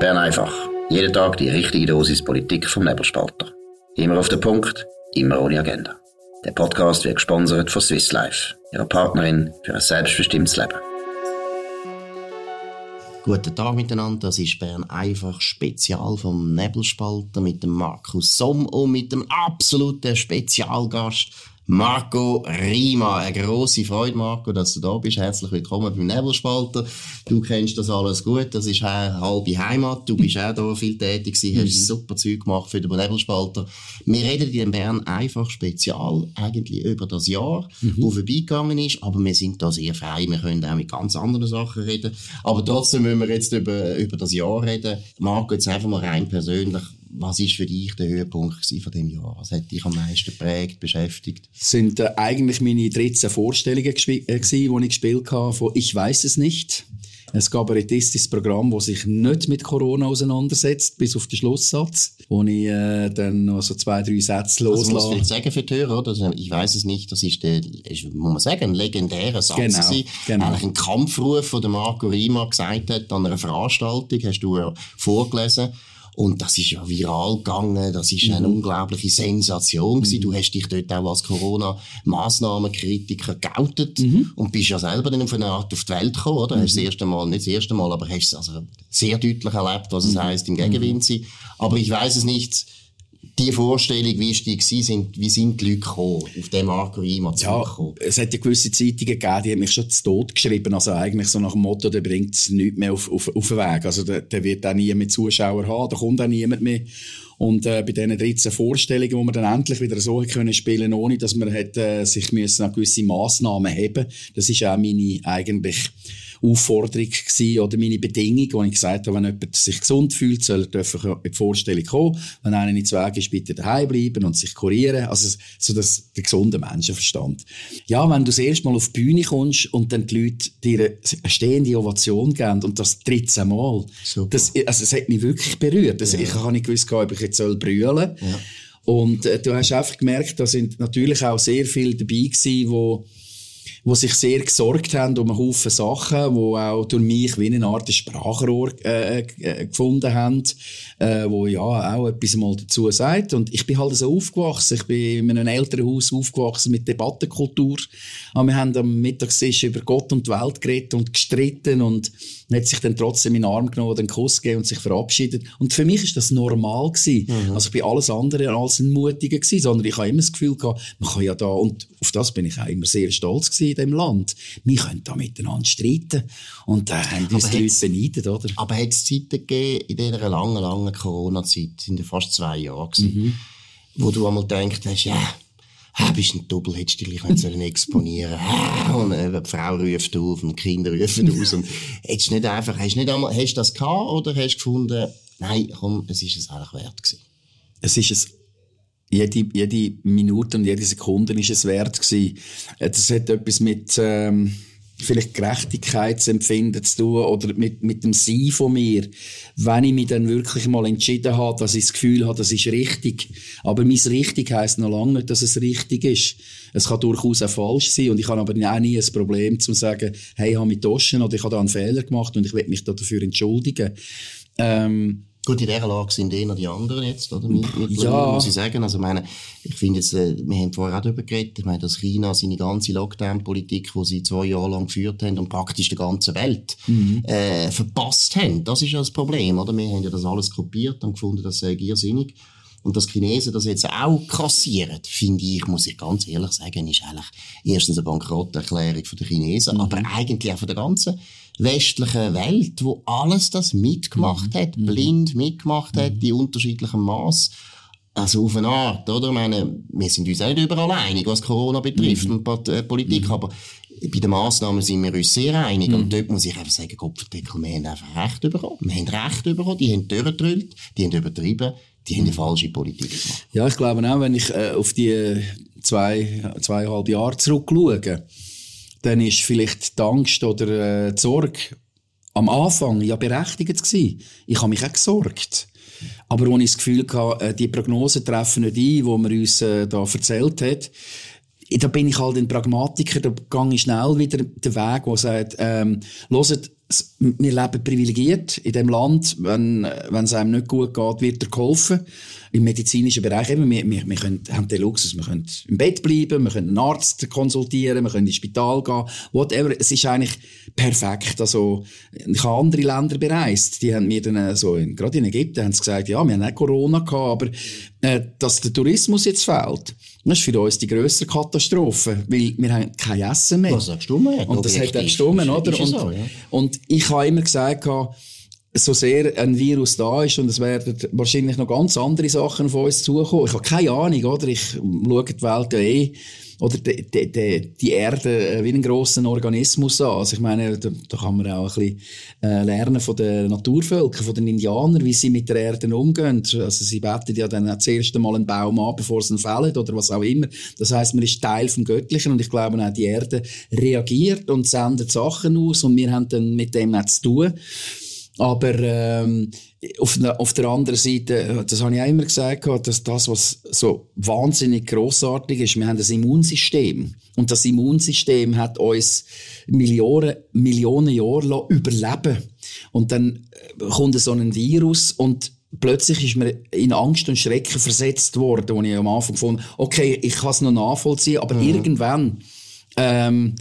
Bern einfach. Jeden Tag die richtige Dosis Politik vom Nebelspalter. Immer auf den Punkt, immer ohne Agenda. Der Podcast wird gesponsert von Swiss Life, ihrer Partnerin für ein selbstbestimmtes Leben. Guten Tag miteinander, das ist Bern einfach Spezial vom Nebelspalter mit dem Markus Somm und mit dem absoluten Spezialgast Marco Rima. Eine grosse Freude, Marco, dass du da bist. Herzlich willkommen beim Nebelspalter. Du kennst das alles gut. Das ist eine halbe Heimat. Du bist auch da viel tätig gewesen, hast mhm. super Zeug gemacht für den Nebelspalter. Wir reden in Bern einfach spezial eigentlich über das Jahr, mhm. wo vorbeigegangen ist. Aber wir sind da sehr frei. Wir können auch mit ganz anderen Sachen reden. Aber trotzdem müssen wir jetzt über, über das Jahr reden. Marco, jetzt einfach mal rein persönlich was ist für dich der Höhepunkt von dem Jahr? Was hat dich am meisten geprägt, beschäftigt? Das sind äh, eigentlich meine 13 Vorstellungen äh, gewesen, die ich gespielt habe von «Ich weiß es nicht». Ein kabarettistisches Programm, das sich nicht mit Corona auseinandersetzt, bis auf den Schlusssatz, wo ich äh, dann noch so zwei, drei Sätze loslasse. Also muss ich sagen für die Hörer, oder? Also, ich weiß es nicht, das ist, der, ist, muss man sagen, ein legendärer Satz genau, gewesen. Genau. Eigentlich ein Kampfruf, den Marco Rima gesagt hat an einer Veranstaltung, hast du ja vorgelesen. Und das ist ja viral gegangen, das ist eine mhm. unglaubliche Sensation gewesen. Mhm. Du hast dich dort auch als Corona-Massnahmenkritiker geoutet mhm. und bist ja selber dann auf eine Art auf die Welt gekommen, oder? Mhm. Hast das erste Mal, nicht das erste Mal, aber hast es also sehr deutlich erlebt, was es mhm. heisst, im Gegenwind mhm. sein. Aber ich weiß es nicht, die Vorstellung, wie ist die sind, wie sind die Leute gekommen, auf dem Marco Rima ja, Es hat ja gewisse Zeitungen gegeben, die haben mich schon zu Tod geschrieben, also eigentlich so nach dem Motto, der bringt es nichts mehr auf, auf, auf den Weg, also der, der wird auch nie mehr Zuschauer haben, da kommt auch niemand mehr. Und äh, bei diesen 13 Vorstellungen, wo wir dann endlich wieder so können spielen, ohne dass man hätte, äh, sich müssen an gewisse Massnahmen haben, das ist auch meine eigentlich Aufforderung gewesen, oder meine Bedingung, wo ich gesagt habe, wenn jemand sich gesund fühlt, soll er dürfen in die Vorstellung kommen. Wenn einer nicht Weg ist, bitte daheim bleiben und sich kurieren. Also, so das, der gesunde Menschenverstand. Ja, wenn du das erste Mal auf die Bühne kommst und dann die Leute dir eine stehende Ovation geben und das 13 Mal, das, also, das hat mich wirklich berührt. Das, ja. Ich habe nicht gewusst, ob ich jetzt soll brüllen soll. Ja. Und äh, du hast einfach gemerkt, da sind natürlich auch sehr viele dabei gewesen, die die sich sehr gesorgt haben um einen Haufen Sachen, die auch durch mich wie eine Art Sprachrohr äh, äh, gefunden haben, äh, wo ja auch etwas mal dazu sagt. Und ich bin halt so aufgewachsen. Ich bin in einem älteren Haus aufgewachsen mit Debattenkultur. Aber wir haben am Mittagstisch über Gott und die Welt geredet und gestritten und hat sich dann trotzdem in den Arm genommen, den Kuss gegeben und sich verabschiedet. Und für mich ist das normal gewesen. Mhm. Also ich bin alles andere als ein Mutiger gewesen, sondern ich habe immer das Gefühl gehabt, man kann ja da, und auf das bin ich auch immer sehr stolz gewesen in dem Land. Wir können da miteinander streiten. Und da haben uns die Leute beneidet, oder? Aber hat es Zeiten gegeben, in dieser langen, langen Corona-Zeit, in den fast zwei Jahren gewesen, mhm. wo du einmal gedacht hast, ja, ah, bist ein Double, hättest du dich nicht sollen exponieren ah, und äh, die Frau ruft auf und die Kinder rufen aus und hättest nicht einfach, hast nicht einmal, hast das gehabt oder hast du gefunden, nein, komm, es ist es eigentlich wert gewesen? Es ist es jede, jede Minute und jede Sekunde ist es wert gewesen. Äh, das hat etwas mit, ähm, vielleicht Gerechtigkeitsempfinden zu tun oder mit, mit dem Sein von mir. Wenn ich mich dann wirklich mal entschieden habe, dass ich das Gefühl habe, das ist richtig. Aber mein richtig heisst noch lange nicht, dass es richtig ist. Es kann durchaus auch falsch sein und ich habe aber auch nie ein Problem zu sagen, hey, ich habe mich getauscht oder ich habe da einen Fehler gemacht und ich will mich dafür entschuldigen. Ähm, Gut, in dieser Lage sind eher die anderen jetzt, oder? Mit, mit ja. muss ich sagen. Also, meine, ich finde jetzt, äh, wir haben vorher auch darüber geredet, ich meine, dass China seine ganze Lockdown-Politik, die sie zwei Jahre lang geführt haben und praktisch die ganze Welt, mhm. äh, verpasst haben. Das ist ja das Problem, oder? Wir haben ja das alles kopiert und gefunden, das sei irrsinnig. Und dass Chinesen das jetzt auch kassieren, finde ich, muss ich ganz ehrlich sagen, ist eigentlich erstens eine Bankrotterklärung von den Chinesen, mhm. aber eigentlich auch von der ganzen westlichen Welt, wo alles das mitgemacht mhm. hat, mhm. blind mitgemacht hat, mhm. die unterschiedlichen Maß. Also auf eine Art, oder? Ich meine, wir sind uns auch nicht überall einig, was Corona betrifft mhm. und äh, Politik, mhm. aber bei den Massnahmen sind wir uns sehr einig. Mhm. Und dort muss ich einfach sagen, Kopfdeckel, wir haben einfach Recht bekommen. Wir haben Recht bekommen, die haben durchgedrückt, die haben übertrieben, die haben eine falsche Politik gemacht. Ja, ich glaube auch, wenn ich äh, auf die zwei, zweieinhalb Jahre zurückschaue, dann ist vielleicht die Angst oder äh, die Sorge am Anfang ja berechtigt gewesen. Ich habe mich auch gesorgt. Aber als ich das Gefühl hatte, äh, die Prognosen treffen nicht ein, die man uns äh, da erzählt hat, da bin ich halt ein Pragmatiker, da gehe ich schnell wieder den Weg, der sagt, ähm, hört, wir leben privilegiert in dem Land. Wenn, wenn es einem nicht gut geht, wird er geholfen. Im medizinischen Bereich eben, wir, wir, wir können, haben den Luxus, wir können im Bett bleiben, wir können einen Arzt konsultieren, wir können ins Spital gehen, whatever. Es ist eigentlich perfekt. Also, ich habe andere Länder bereist, die haben mir dann so, in, gerade in Ägypten haben sie gesagt, ja, wir haben auch Corona gehabt, aber, äh, dass der Tourismus jetzt fehlt, das ist für uns die grösste Katastrophe, weil wir haben kein Essen mehr. Sagst du mir? Und das hat auch gestimmt, oder? Und, so, ja. und ich habe immer gesagt, so sehr ein Virus da ist und es werden wahrscheinlich noch ganz andere Sachen von uns zukommen. Ich habe keine Ahnung, oder? Ich schaue die Welt ja eh oder die, die, die, Erde äh, wie einen grossen Organismus an. Also ich meine, da, da kann man auch ein bisschen äh, lernen von den Naturvölkern, von den Indianern, wie sie mit der Erde umgehen. Also sie beten ja dann das erste Mal einen Baum an, bevor sie ihn fällen oder was auch immer. Das heißt, man ist Teil vom Göttlichen und ich glaube auch die Erde reagiert und sendet Sachen aus und wir haben dann mit dem nichts zu tun. Aber ähm, auf, auf der anderen Seite, das habe ich auch immer gesagt, dass das, was so wahnsinnig großartig ist, wir haben das Immunsystem. Und das Immunsystem hat uns Millionen, Millionen Jahre überleben Und dann äh, kommt so ein Virus und plötzlich ist mir in Angst und Schrecken versetzt worden, wo ich am Anfang gefunden okay, ich kann es noch nachvollziehen, aber mhm. irgendwann ähm,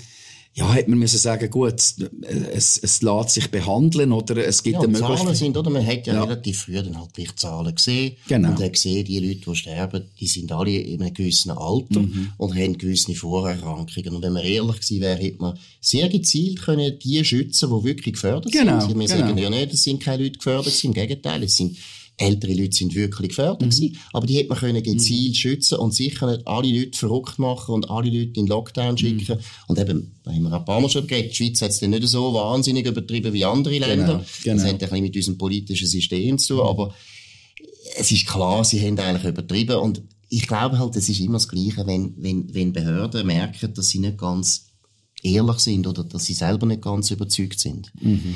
ja, hätte man müssen sagen, gut, es, es lässt sich behandeln oder es gibt ja, eine Möglichkeit. Zahlen sind, oder? Man hat ja, ja, relativ früh dann halt die Zahlen gesehen. Genau. Und hat gesehen, die Leute, die sterben, die sind alle in einem gewissen Alter mhm. und haben gewisse Vorerkrankungen. Und wenn man ehrlich gewesen wäre, hätte man sehr gezielt können die schützen, die wirklich gefördert genau, sind. Wir genau. sagen ja nicht, es sind keine Leute gefördert, im Gegenteil, es sind ältere Leute sind wirklich gefährdet mhm. gewesen, aber die hätte man können gezielt mhm. schützen und sicher nicht alle Leute verrückt machen und alle Leute in Lockdown mhm. schicken. Mhm. Und eben, da haben wir ein paar Mal schon geredet, die Schweiz hat es nicht so wahnsinnig übertrieben wie andere genau, Länder. Genau. Das hat ein bisschen mit unserem politischen System zu tun, mhm. aber es ist klar, sie haben eigentlich übertrieben und ich glaube halt, es ist immer das Gleiche, wenn, wenn, wenn Behörden merken, dass sie nicht ganz ehrlich sind oder dass sie selber nicht ganz überzeugt sind. Mhm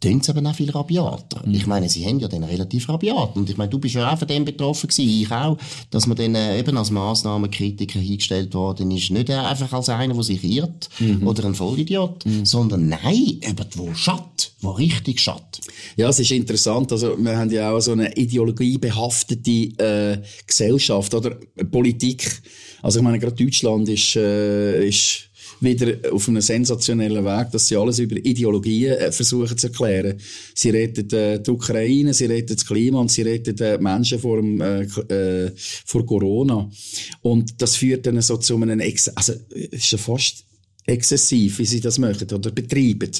tun sie aber auch viel rabiater. Mhm. Ich meine, sie haben ja dann relativ rabiat. Und ich meine, du bist ja auch von dem betroffen gewesen, ich auch, dass man dann äh, eben als Massnahmenkritiker hingestellt worden ist. Nicht einfach als einer, der sich irrt mhm. oder ein Vollidiot, mhm. sondern nein, eben wo schatt, wo richtig schatt. Ja, es ist interessant. Also, wir haben ja auch so eine ideologiebehaftete äh, Gesellschaft oder Politik. Also, ich meine, gerade Deutschland ist, äh, ist wieder auf einem sensationellen Weg, dass sie alles über Ideologien äh, versuchen zu erklären. Sie retten äh, die Ukraine, sie retten das Klima und sie retten äh, Menschen vor, dem, äh, äh, vor Corona. Und das führt dann so zu einem, Ex also, ist ja fast exzessiv, wie sie das machen oder betreiben.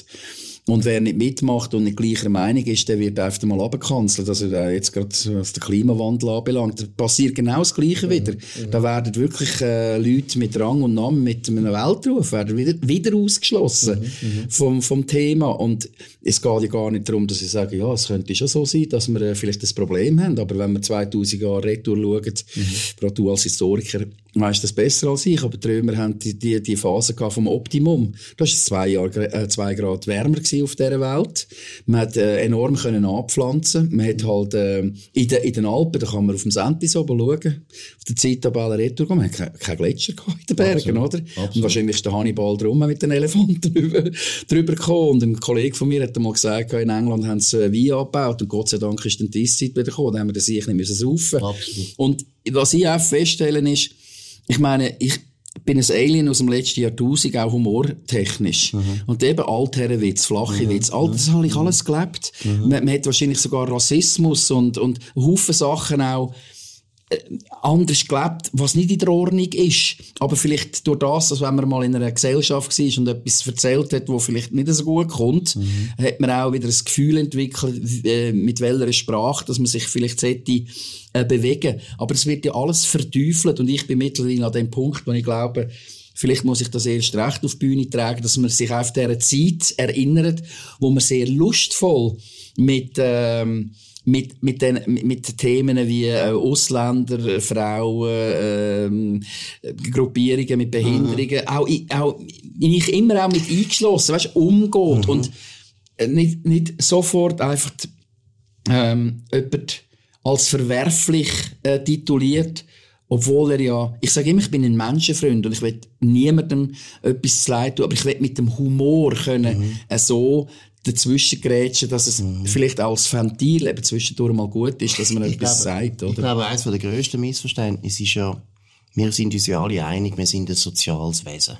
Und wer nicht mitmacht und nicht gleicher Meinung ist, der wird einfach mal abgekanzelt. Also jetzt gerade was den Klimawandel anbelangt, passiert genau das Gleiche mhm. wieder. Mhm. Da werden wirklich äh, Leute mit Rang und Namen, mit einem Weltruf, werden wieder, wieder ausgeschlossen mhm. mhm. vom, vom Thema. Und es geht ja gar nicht darum, dass ich sage, ja, es könnte schon so sein, dass wir äh, vielleicht das Problem haben. Aber wenn wir 2000 Jahre retour schauen, mhm. gerade du als Historiker, weißt das besser als ich, aber die Römer haben die, die, die Phase vom Optimum. Da war zwei, Jahre, äh, zwei Grad wärmer auf dieser Welt. Man hat äh, enorm können anpflanzen. Man hat halt äh, in, de, in den Alpen, da kann man auf dem Sentis oben schauen, auf der Zeittabelle retour man hat keine, keine Gletscher in den Bergen, Absolut. oder? Absolut. Und wahrscheinlich ist der Hannibal drum mit den Elefanten drüber, drüber gekommen. Und ein Kollege von mir hat einmal gesagt, in England haben sie Wein abgebaut und Gott sei Dank ist dann die Eiszeit wieder gekommen. Da haben wir das sicher nicht müssen saufen. Absolut. Und was ich auch feststellen ist, ich meine, ich bin ein Alien aus dem letzten Jahrtausend, auch humortechnisch. Mhm. Und eben Altherrenwitz, flache mhm. Witz, all das habe ich alles gelebt. Mhm. Man, man, hat wahrscheinlich sogar Rassismus und, und Haufen Sachen auch anders gelebt, was nicht in der Ordnung ist. Aber vielleicht durch das, dass wenn man mal in einer Gesellschaft war und etwas erzählt hat, wo vielleicht nicht so gut kommt, mhm. hat man auch wieder das Gefühl entwickelt, äh, mit welcher Sprache, dass man sich vielleicht sollte, äh, bewegen. Aber es wird ja alles verteufelt und ich bin mittlerweile an dem Punkt, wo ich glaube, Vielleicht muss ich das erst recht auf die Bühne tragen, dass man sich auf dieser Zeit erinnert, wo man sehr lustvoll mit, ähm, mit, mit, den, mit Themen wie äh, Ausländer, Frauen, äh, Gruppierungen mit Behinderungen, mhm. auch, auch ich immer auch mit eingeschlossen, weißt, umgeht mhm. und äh, nicht, nicht sofort einfach ähm, jemand als verwerflich äh, tituliert, obwohl er ja, ich sage immer, ich bin ein Menschenfreund und ich will niemandem etwas zu leid tun, aber ich will mit dem Humor können, mhm. äh, so dazwischen grätschen, dass es mhm. vielleicht als Ventil eben zwischendurch mal gut ist, dass man ich etwas glaube, sagt, oder? Ich glaube, eines der grössten Missverständnisse ist ja, wir sind uns ja alle einig, wir sind ein soziales Wesen.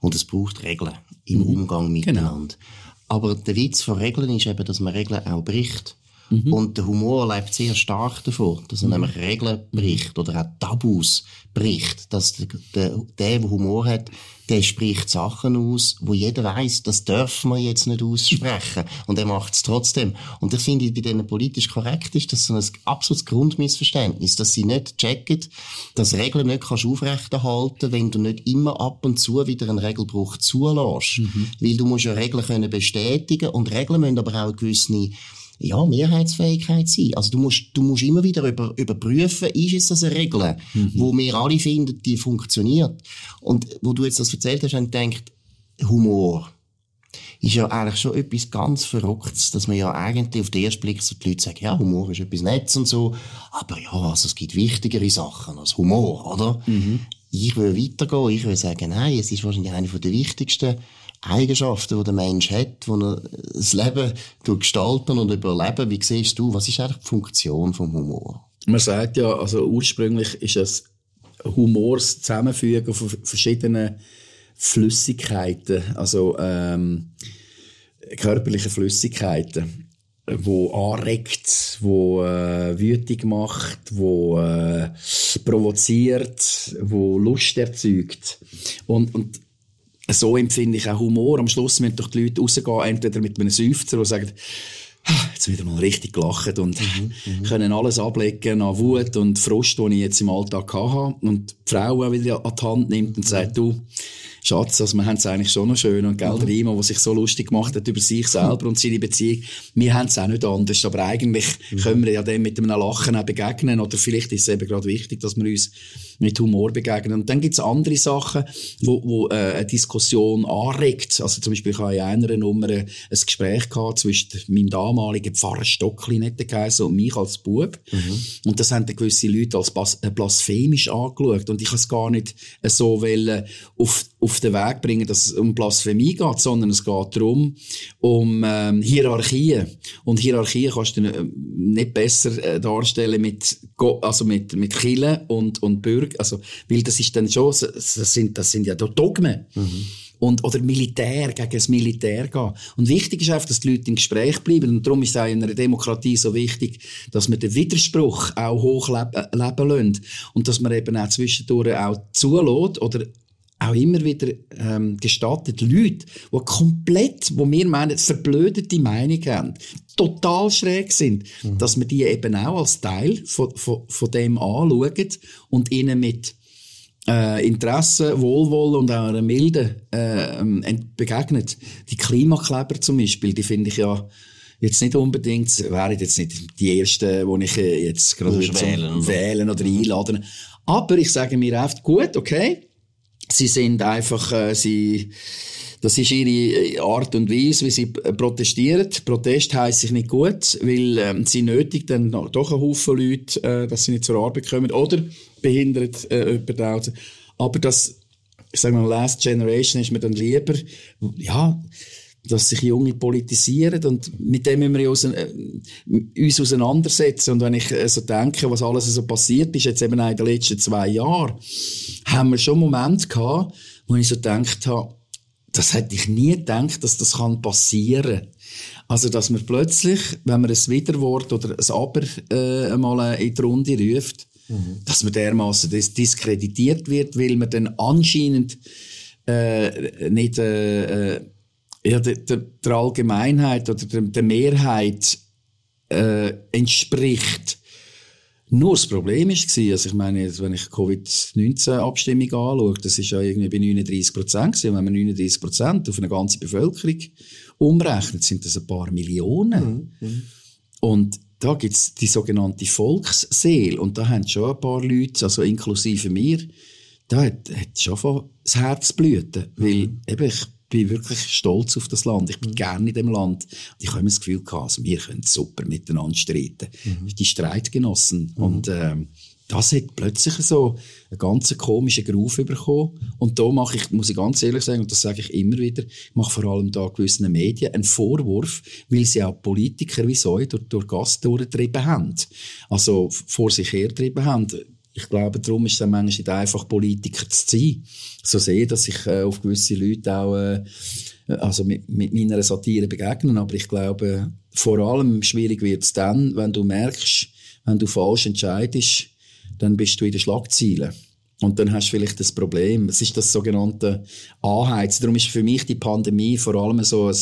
Und es braucht Regeln im mhm. Umgang genau. miteinander. Genau. Aber der Witz von Regeln ist eben, dass man Regeln auch bricht. Mhm. Und der Humor lebt sehr stark davon, dass er mhm. nämlich Regeln bricht oder auch Tabus bricht. Dass der, der, der, Humor hat, der spricht Sachen aus, wo jeder weiß, das dürfen wir jetzt nicht aussprechen. Und er macht es trotzdem. Und ich finde, bei denen politisch korrekt ist das so ein absolutes Grundmissverständnis, dass sie nicht checken, dass Regeln nicht kannst aufrechterhalten, wenn du nicht immer ab und zu wieder einen Regelbruch zulässt. Mhm. Weil du musst ja Regeln können bestätigen und Regeln müssen aber auch gewisse ja, Mehrheitsfähigkeit sein. Also du musst, du musst immer wieder über, überprüfen, ist es das eine Regel, mhm. wo wir alle finden, die funktioniert. Und wo du jetzt das erzählt hast, habe ich gedacht, Humor ist ja eigentlich schon etwas ganz Verrücktes, dass man ja eigentlich auf den ersten Blick so die Leute sagen, ja, Humor ist etwas Nettes und so, aber ja, also es gibt wichtigere Sachen als Humor, oder? Mhm. Ich will weitergehen, ich will sagen, nein, es ist wahrscheinlich eine der wichtigsten Eigenschaften, die der Mensch hat, wo er das Leben gestalten und überleben. Wie siehst du, was ist eigentlich die Funktion vom Humor? Man sagt ja, also ursprünglich ist es Humors Zusammenfügen von verschiedenen Flüssigkeiten, also ähm, körperliche Flüssigkeiten, wo anregt, wo äh, wütig macht, wo äh, provoziert, wo Lust erzeugt und, und so empfinde ich auch Humor. Am Schluss müssen doch die Leute rausgehen, entweder mit einem Seufzer, die sagen, ah, jetzt wieder mal richtig gelacht und mhm, mhm, können alles ablegen an Wut und Frust, den ich jetzt im Alltag hatte. Und die Frau auch wieder an die Hand nimmt und sagt, du, Schatz, also wir haben es eigentlich schon noch schön und gell, mhm. Rima, der sich so lustig gemacht hat über sich selber und seine Beziehung, wir haben es auch nicht anders, aber eigentlich mhm. können wir ja dem mit einem Lachen auch begegnen oder vielleicht ist es eben gerade wichtig, dass wir uns mit Humor begegnen. Und dann gibt es andere Sachen, wo, wo äh, eine Diskussion anregt. Also zum Beispiel, ich habe in einer Nummer ein Gespräch gehabt zwischen meinem damaligen Pfarrer Stockli, nicht geheißen, und mich als Bub. Mhm. Und das haben dann gewisse Leute als äh, blasphemisch angeschaut. Und ich habe es gar nicht so wollen, auf, auf den Weg bringen, dass es um Blasphemie geht, sondern es geht darum, um ähm, Hierarchien. Und Hierarchien kannst du äh, nicht besser äh, darstellen mit, also mit, mit Killen und, und Bürger also, weil das ist dann schon, das sind, das sind ja Dogmen. Mhm. Und, oder Militär, gegen das Militär gehen. Und wichtig ist einfach, dass die Leute im Gespräch bleiben. Und darum ist es auch in einer Demokratie so wichtig, dass man den Widerspruch auch hochleben leben lässt. Und dass man eben auch zwischendurch auch zulässt oder auch immer wieder ähm, gestattet, Leute, die komplett, wo wir meinen, verblödete Meinung haben, total schräg sind, mhm. dass wir die eben auch als Teil von, von, von dem anschauen und ihnen mit äh, Interesse, Wohlwollen und auch einer Milde äh, begegnet. Die Klimakleber zum Beispiel, die finde ich ja jetzt nicht unbedingt, wären jetzt nicht die ersten, die ich äh, jetzt gerade wählen, wählen oder einladen. Aber ich sage mir oft, gut, okay, Sie sind einfach, äh, sie, das ist ihre Art und Weise, wie sie protestieren. Protest heisst sich nicht gut, weil ähm, sie nötigt dann doch einen Haufen Leute, äh, dass sie nicht zur Arbeit kommen oder behindert äh, jemanden. Aber das, ich sage mal, Last Generation ist mir dann lieber, ja, dass sich Junge politisieren und mit dem müssen wir uns, äh, uns auseinandersetzen. Und wenn ich äh, so denke, was alles so passiert ist, jetzt eben in den letzten zwei Jahren, haben wir schon Momente gehabt, wo ich so gedacht habe, das hätte ich nie gedacht, dass das kann passieren. Also, dass man plötzlich, wenn man ein Widerwort oder ein Aber äh, einmal in die Runde ruft, mhm. dass man dermaßen diskreditiert wird, weil man dann anscheinend äh, nicht äh, äh ja, der, der, Allgemeinheit oder der, der Mehrheit äh, entspricht. Nur das Problem war, also ich meine, wenn ich Covid-19-Abstimmung anschaue, das ist ja irgendwie bei 39 Prozent Und wenn man 39 Prozent auf eine ganze Bevölkerung umrechnet, sind das ein paar Millionen. Mhm. mhm. Und da gibt es die sogenannte Volksseele. Und da haben schon ein paar Leute, also inklusive mir, da hat, hat schon das Herz blüten. Weil mhm. eben, ich bin wirklich stolz auf das Land. Ich bin mhm. gerne in dem Land. Und ich habe immer das Gefühl gehabt, also wir können super miteinander streiten. Mhm. Die Streitgenossen. Mhm. Und, ähm, das hat plötzlich so einen ganz komischen Groove bekommen. Und da mache ich, muss ich ganz ehrlich sagen, und das sage ich immer wieder, ich mache vor allem da gewissen Medien einen Vorwurf, weil sie auch Politiker wie so durch, durch Gas durchgetrieben haben. Also vor sich hergetrieben haben. Ich glaube, darum ist es manchmal nicht einfach, Politiker zu sein. So sehe, dass ich äh, auf gewisse Leute auch äh, also mit, mit meiner Satire begegnen. Aber ich glaube, vor allem schwierig wird es dann, wenn du merkst, wenn du falsch entscheidest, dann bist du in den Schlagzeilen. Und dann hast du vielleicht das Problem. Es ist das sogenannte Anheizen. Darum ist für mich die Pandemie vor allem so ein,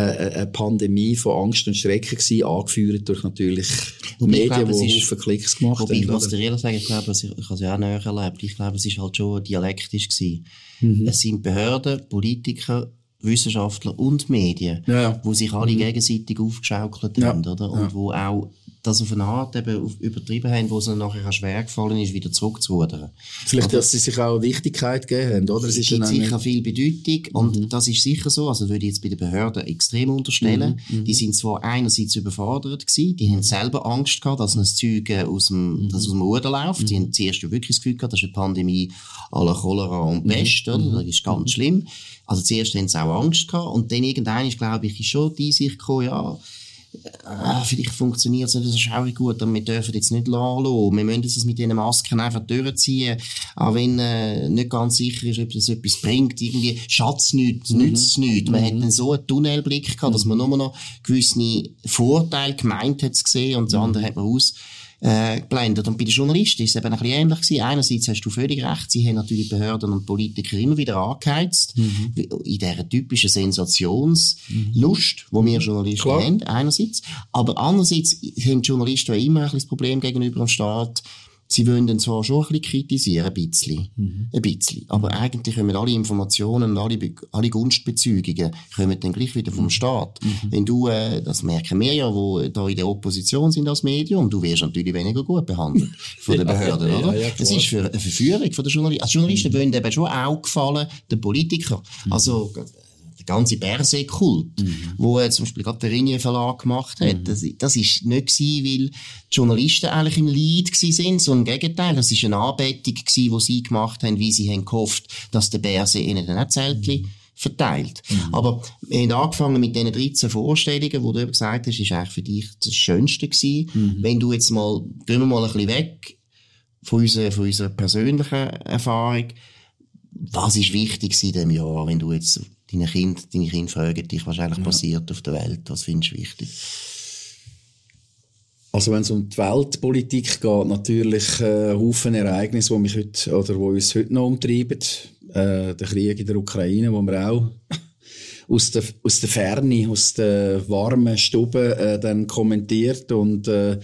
eine Pandemie von Angst und Schrecken gewesen, angeführt durch natürlich wobei Medien, glaube, die Haufen Klicks gemacht wobei, haben. Ich muss dir ehrlich sagen, ich glaube, ich, ich habe es ja auch näher erlebt. Ich glaube, es ist halt schon dialektisch gewesen. Mhm. Es sind Behörden, Politiker, Wissenschaftler und Medien, ja. wo sich alle mhm. gegenseitig aufgeschaukelt ja. haben, oder? Und ja. wo auch das auf eine Art eben übertrieben haben, wo es ihnen nachher schwer gefallen ist, wieder zurückzurudern. Vielleicht, dass sie sich auch Wichtigkeit gegeben haben, oder? Es gibt sicher viel Bedeutung und mhm. das ist sicher so, also würde ich jetzt bei den Behörden extrem unterstellen. Mhm. mhm. Die sind zwar einerseits überfordert gewesen, die haben selber Angst gehabt, dass ein Zeug aus dem, mhm. das aus dem Ruder läuft. Mhm. Die haben zuerst wirklich das Gefühl gehabt, das ist eine Pandemie aller Cholera und mhm. Pest, oder? Das ist ganz schlimm. Also zuerst haben sie auch Angst gehabt und dann irgendwann glaube ich, ist schon die Einsicht gekommen, ja, ah, vielleicht funktioniert es nicht so schaurig gut, aber wir dürfen jetzt nicht lassen. Wir müssen es mit diesen Masken einfach durchziehen. Auch wenn äh, nicht ganz sicher ist, ob das etwas bringt. Irgendwie Schatz nichts, mhm. nützt es nichts. Man mhm. hat dann so einen Tunnelblick gehabt, dass man nur noch gewisse Vorteile gemeint hat zu sehen und das andere hat man aus äh, geblendet. Und bei den Journalisten ist es eben ein bisschen ähnlich gewesen. Einerseits hast du völlig recht, sie haben natürlich Behörden und Politiker immer wieder angeheizt, mhm. in dieser typischen Sensationslust, mhm. die wir Journalisten Klar. haben, einerseits. Aber andererseits haben die Journalisten auch immer ein bisschen das Problem gegenüber dem Staat, Sie wollen dann zwar schon ein bisschen kritisieren, ein bisschen, mhm. ein bisschen, aber eigentlich kommen alle Informationen und alle, alle Gunstbezeugungen kommen dann gleich wieder vom mhm. Staat. Mhm. Wenn du, äh, das merken wir ja, wo da in der Opposition sind als Medium, du wirst natürlich weniger gut behandelt von den Behörden, ja, oder? Ja, ja, das ist für eine Verführung von der Journalisten. Also Journalisten mhm. wollen eben schon auch gefallen, den Politikern. Mhm. Also, ganze Berse-Kult, mhm. wo äh, zum Beispiel gerade der Ringier Verlag gemacht hat. Mhm. Das, das ist nicht gewesen, weil die Journalisten eigentlich im Lead gewesen sind, sondern im Gegenteil. Das ist eine Anbetung gewesen, die sie gemacht haben, wie sie haben gehofft, dass der Berse ihnen dann auch Zeltchen mhm. verteilt. Mhm. Aber wir haben angefangen mit diesen 13 Vorstellungen, wo du eben gesagt hast, ist eigentlich für dich das Schönste gewesen. Mhm. Wenn du jetzt mal, gehen wir mal ein bisschen weg von unserer, von unserer persönlichen Erfahrung, was ist wichtig in diesem Jahr, wenn du jetzt deine Kinder, deine Kinder fragen dich, was eigentlich ja. passiert auf der Welt, was findest du wichtig? Also wenn es um die Weltpolitik geht, natürlich äh, Haufen Ereignisse, die mich heute, oder wo uns heute noch umtreiben. Äh, der Krieg in der Ukraine, wo wir auch aus der, aus der Ferne, aus der warmen Stube äh, dann kommentiert und äh,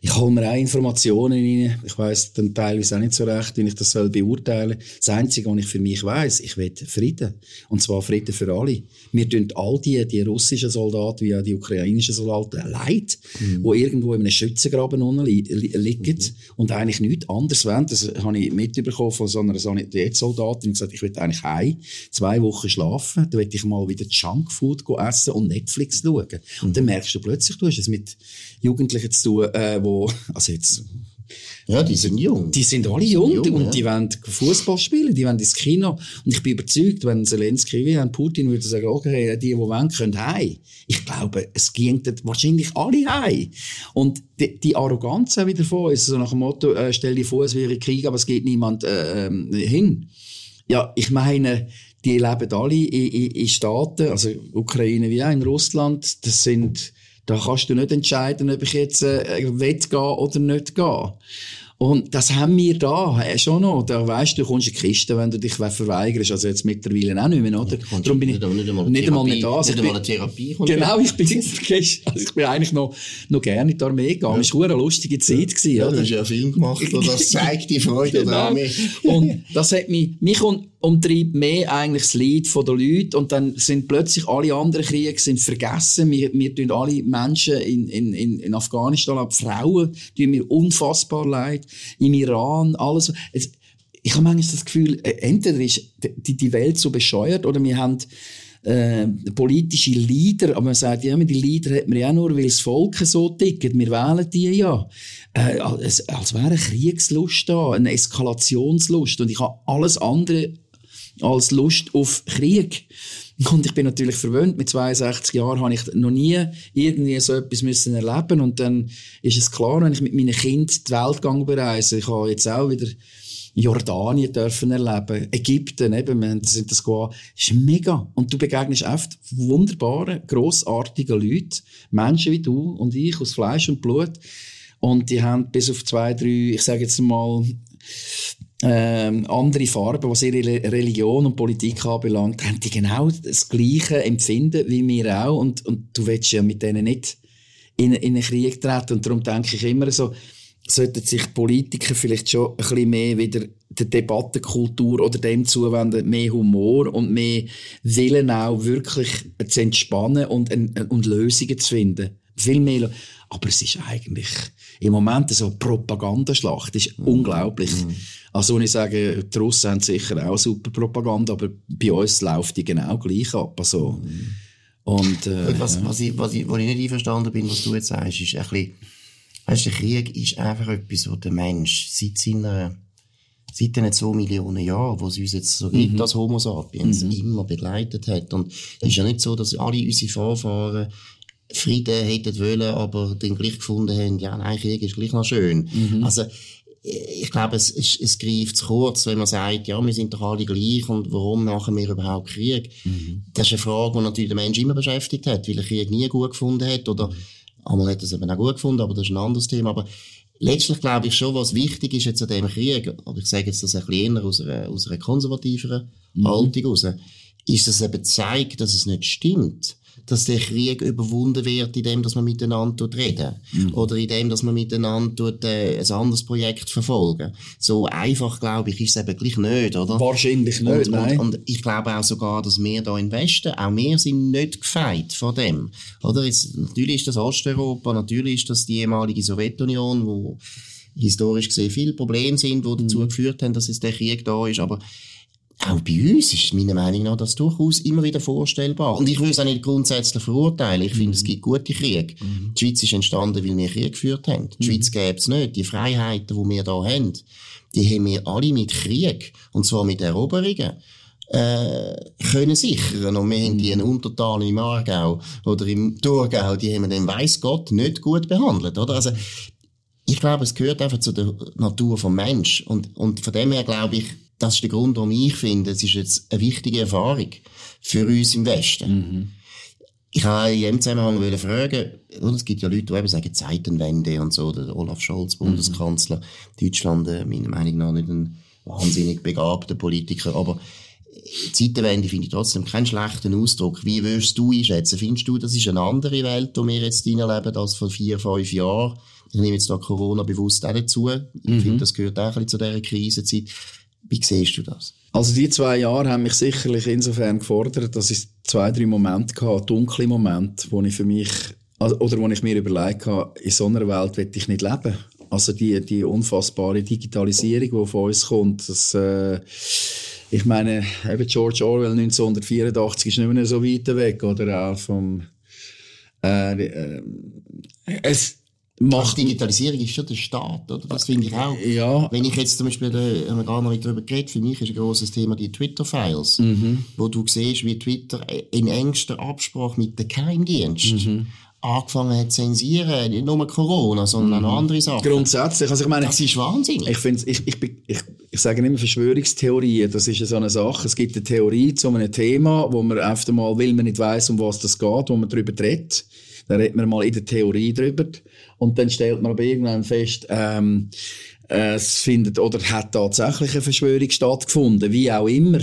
ich hole mir auch Informationen rein. Ich weiß dann teilweise auch nicht so recht, wie ich das soll beurteilen. Das Einzige, was ich für mich weiß, ich will Frieden. Und zwar Frieden für alle. Wir tun all die, die russischen Soldaten wie auch die ukrainischen Soldaten leid, mhm. die irgendwo in einem Schützengraben unten li li liegen mhm. und eigentlich nichts anderes wollen. Das habe ich mitbekommen von so einer Sanitätssoldatin. Ich gesagt, ich will eigentlich heim, zwei Wochen schlafen, dann will ich mal wieder Junkfood essen und Netflix schauen. Mhm. Und dann merkst du plötzlich, du hast es mit Jugendlichen zu tun, äh, wo, also jetzt, ja, die sind jung. Die sind alle jung, jung und ja. die wollen Fußball spielen, die wollen ins Kino. Und ich bin überzeugt, wenn Zelensky wie ein Putin würde sagen, okay, die, die wollen, können heim. Ich glaube, es ging wahrscheinlich alle heim. Und die, die Arroganz auch wieder vor ist so nach dem Motto, äh, stell dir vor, es wäre Krieg, aber es geht niemand äh, äh, hin. Ja, ich meine, die leben alle in, in, in Staaten, also Ukraine wie auch in Russland, das sind da kannst du nicht entscheiden, ob ich jetzt äh, will gehen oder nicht gehen. Und das haben wir da äh, schon noch. Da weißt du, du kommst in die Kiste, wenn du dich verweigerst. Also jetzt mittlerweile auch nicht mehr, oder? Ja, Darum bin ich nicht, einmal, nicht einmal nicht da. Also nicht einmal eine Therapie. Genau, ich bin, also ich bin eigentlich noch, noch gerne in die Armee gegangen. Ja. Es war eine lustige Zeit. Gewesen, ja, du hast ja einen Film gemacht, und das zeigt die Freude genau. der Armee. und das hat mich, mich und, umtreibt mehr eigentlich das Leid der Leute und dann sind plötzlich alle anderen Kriege sind vergessen. Wir, wir tun alle Menschen in, in, in Afghanistan, auch Frauen, tun mir unfassbar leid. Im Iran, alles. ich habe manchmal das Gefühl, äh, entweder ist die, die Welt so bescheuert oder wir haben äh, politische Leader, aber man sagt, ja, die Leader hat man ja nur, weil das Volk so tickt. Wir wählen die ja. Äh, als, als wäre eine Kriegslust da, eine Eskalationslust. Und ich habe alles andere als Lust auf Krieg. Und ich bin natürlich verwöhnt. Mit 62 Jahren habe ich noch nie irgendwie so etwas müssen erleben. Und dann ist es klar, wenn ich mit meinen Kindern die Welt gegangen bereise, ich habe jetzt auch wieder Jordanien dürfen erleben, Ägypten, eben, wir sind das. Das ist mega. Und du begegnest oft wunderbare, grossartige Leute, Menschen wie du und ich, aus Fleisch und Blut. Und die haben bis auf zwei, drei, ich sage jetzt mal, ähm, andere Farben, was ihre Religion und Politik anbelangt, haben die genau das gleiche Empfinden wie wir auch. Und, und du willst ja mit denen nicht in, in einen Krieg treten. Und darum denke ich immer so, sollten sich Politiker vielleicht schon ein bisschen mehr wieder der Debattenkultur oder dem zuwenden, mehr Humor und mehr Willen auch wirklich zu entspannen und, und Lösungen zu finden. Viel mehr. Aber es ist eigentlich im Moment so eine Propagandaschlacht. Das ist mm. unglaublich. Mm. Also, ich sage, die Russen haben sicher auch super Propaganda, aber bei uns läuft die genau gleich ab. Also, mm. und, äh, was, was, ich, was, ich, was ich nicht einverstanden bin, was du jetzt sagst, ist ein bisschen, weißt, der Krieg ist einfach etwas, wo der Mensch seit seiner seit den zwei Millionen Jahren, wo es uns jetzt so gibt, mhm. als Homo sapiens, mhm. immer begleitet hat. Und es ist ja nicht so, dass alle unsere Vorfahren Frieden hätten wollen, aber den gleich gefunden haben, ja, nein, Krieg ist gleich noch schön. Mhm. Also, ich glaube, es, es, es greift zu kurz, wenn man sagt, ja, wir sind doch alle gleich und warum machen wir überhaupt Krieg? Mhm. Das ist eine Frage, die natürlich der Mensch immer beschäftigt hat, weil er Krieg nie gut gefunden hat oder mhm. einmal hat er es eben auch gut gefunden, aber das ist ein anderes Thema. Aber letztlich glaube ich schon, was wichtig ist jetzt an dem Krieg, aber ich sage jetzt das ein bisschen eher aus einer, aus einer konservativeren mhm. Haltung raus, ist, dass es eben zeigt, dass es nicht stimmt dass der Krieg überwunden wird, indem dass man miteinander reden mhm. oder indem dass man miteinander äh, ein anderes Projekt verfolgen. So einfach, glaube ich, ist es eben gleich nicht, oder? Wahrscheinlich nicht, und, nein. Und, und, ich glaube auch sogar, dass wir da im Westen, auch wir sind nicht gefeit von dem. Oder? Jetzt, natürlich ist das Osteuropa, natürlich ist das die ehemalige Sowjetunion, wo historisch gesehen viele Probleme sind, die dazu mhm. geführt haben, dass es der Krieg da ist, aber auch bei uns ist meiner Meinung nach das durchaus immer wieder vorstellbar. Und ich will es auch nicht grundsätzlich verurteilen. Ich finde, mhm. es gibt gute Kriege. Mhm. Die Schweiz ist entstanden, weil wir Krieg geführt haben. Die mhm. Schweiz gäbe es nicht. Die Freiheiten, die wir hier haben, die haben wir alle mit Krieg. Und zwar mit Eroberungen. Äh, können sichern. Und wir haben die in Untertal im Aargau oder im Thurgau, die haben wir den weiss Gott nicht gut behandelt, oder? Also, ich glaube, es gehört einfach zu der Natur vom Mensch. Und, und von dem her glaube ich, das ist der Grund, warum ich finde, es ist jetzt eine wichtige Erfahrung für uns im Westen. Mhm. Ich habe in dem Zusammenhang fragen, es gibt ja Leute, die eben sagen Zeitenwende und so, der Olaf Scholz, mhm. Bundeskanzler, mhm. Deutschland, äh, meiner Meinung nach nicht ein wahnsinnig begabter Politiker, aber Zeitenwende finde ich trotzdem keinen schlechten Ausdruck. Wie würdest du einschätzen? Findest du, das ist eine andere Welt, in wir jetzt hineinleben, als vor vier, fünf Jahren? Ich nehme jetzt da Corona bewusst auch dazu. Ich mhm. finde, das gehört auch ein bisschen zu dieser Krisenzeit. Wie siehst du das? Also die zwei Jahre haben mich sicherlich insofern gefordert, dass ich zwei, drei Momente hatte, dunkle Momente, wo ich für mich, also, oder wo ich mir überlegt habe, in so einer Welt will ich nicht leben. Also die, die unfassbare Digitalisierung, die von uns kommt, das, äh, ich meine, eben George Orwell 1984 ist nicht mehr so weit weg, oder auch vom, äh, äh, es, macht. Digitalisierung ist schon der Staat, oder? Das finde ich auch. Ja. Wenn ich jetzt zum Beispiel, da haben wir gar noch nicht darüber geredet, für mich ist ein grosses Thema die Twitter-Files, mhm. wo du siehst, wie Twitter in engster Absprache mit dem Geheimdienst mhm. angefangen hat zu zensieren, nicht nur Corona, sondern mhm. auch andere Sachen. Grundsätzlich, also ich meine... Das ist wahnsinnig. Ich finde, ich, ich, ich, ich sage immer Verschwörungstheorien, das ist so eine Sache. Es gibt eine Theorie zu einem Thema, wo man öfter mal, weil man nicht weiß, um was das geht, wo man darüber redet, dann redet man mal in der Theorie drüber. Und dann stellt man aber irgendwann fest, ähm, es findet oder hat tatsächlich eine Verschwörung stattgefunden, wie auch immer.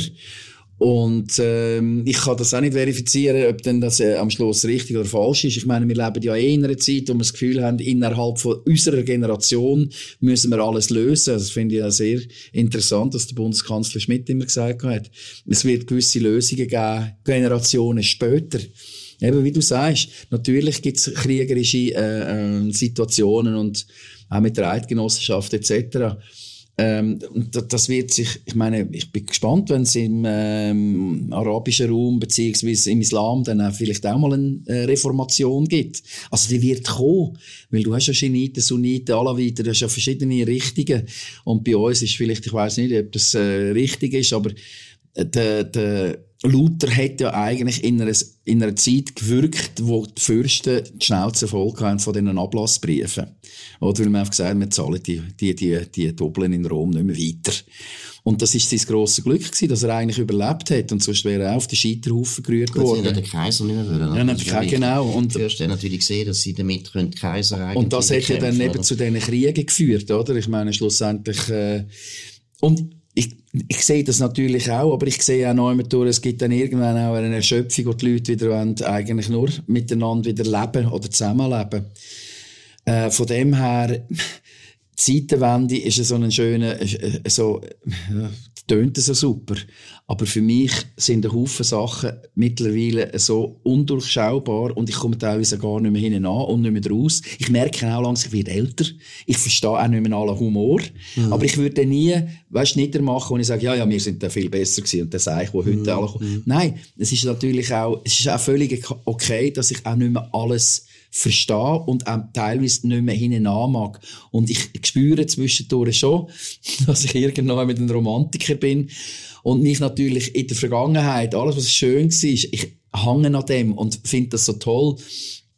Und ähm, ich kann das auch nicht verifizieren, ob denn das äh, am Schluss richtig oder falsch ist. Ich meine, wir leben ja eh in einer Zeit, wo wir das Gefühl haben, innerhalb von unserer Generation müssen wir alles lösen. Das finde ich ja sehr interessant, dass der Bundeskanzler Schmidt immer gesagt hat. Es wird gewisse Lösungen geben, Generationen später. Eben, wie du sagst, natürlich gibt es kriegerische äh, äh, Situationen und auch mit der Eidgenossenschaft etc. Ähm, das wird sich, ich meine, ich bin gespannt, wenn es im ähm, arabischen Raum beziehungsweise im Islam dann auch vielleicht auch mal eine äh, Reformation gibt. Also die wird kommen, weil du hast ja Schiiten, Sunniten, Alawiten, du hast ja verschiedene Richtungen und bei uns ist vielleicht, ich weiß nicht, ob das äh, richtig ist, aber der, der Luther hat ja eigentlich in einer, in einer Zeit gewirkt, wo die Fürsten die schnellsten Erfolg haben von diesen Ablassbriefen. Oder weil man einfach gesagt hat, wir zahlen die, die, die, die Doppeln in Rom nicht mehr weiter. Und das ist sein grosses Glück gewesen, dass er eigentlich überlebt hat. Und sonst wäre er auch auf den Scheiterhaufen gerührt worden. Sie den Kaiser nicht mehr wollen. Ja, nein, genau. Und, Erst dann natürlich gesehen, dass sie damit können Kaiser eigentlich und das hat ja dann eben zu diesen Kriegen geführt, oder? Ich meine, schlussendlich, äh, und ich, ich sehe das natürlich auch, aber ich sehe auch noch durch, es gibt dann irgendwann auch eine Erschöpfung, wo die Leute wieder wollen, eigentlich nur miteinander wieder leben oder zusammenleben. Äh, von dem her, die Zeitenwende ist so ein schöner, äh, so, tönt so super. Aber für mich sind ein Haufen Sachen mittlerweile so undurchschaubar und ich komme teilweise gar nicht mehr hinein und nicht mehr raus. Ich merke auch langsam, ich werde älter. Ich verstehe auch nicht mehr allen Humor. Aber ich würde nie, weißt, nicht machen, wo ich sage, ja, ja, wir sind da viel besser gewesen und das sage ich, wo heute alle kommen. Nein, es ist natürlich auch, es ist auch völlig okay, dass ich auch nicht mehr alles verstehe und auch teilweise nicht mehr hinein mag. Und ich spüre zwischendurch schon, dass ich irgendwann mit einem Romantiker bin und mich natürlich in der Vergangenheit, alles was schön war, ich hange an dem und finde das so toll.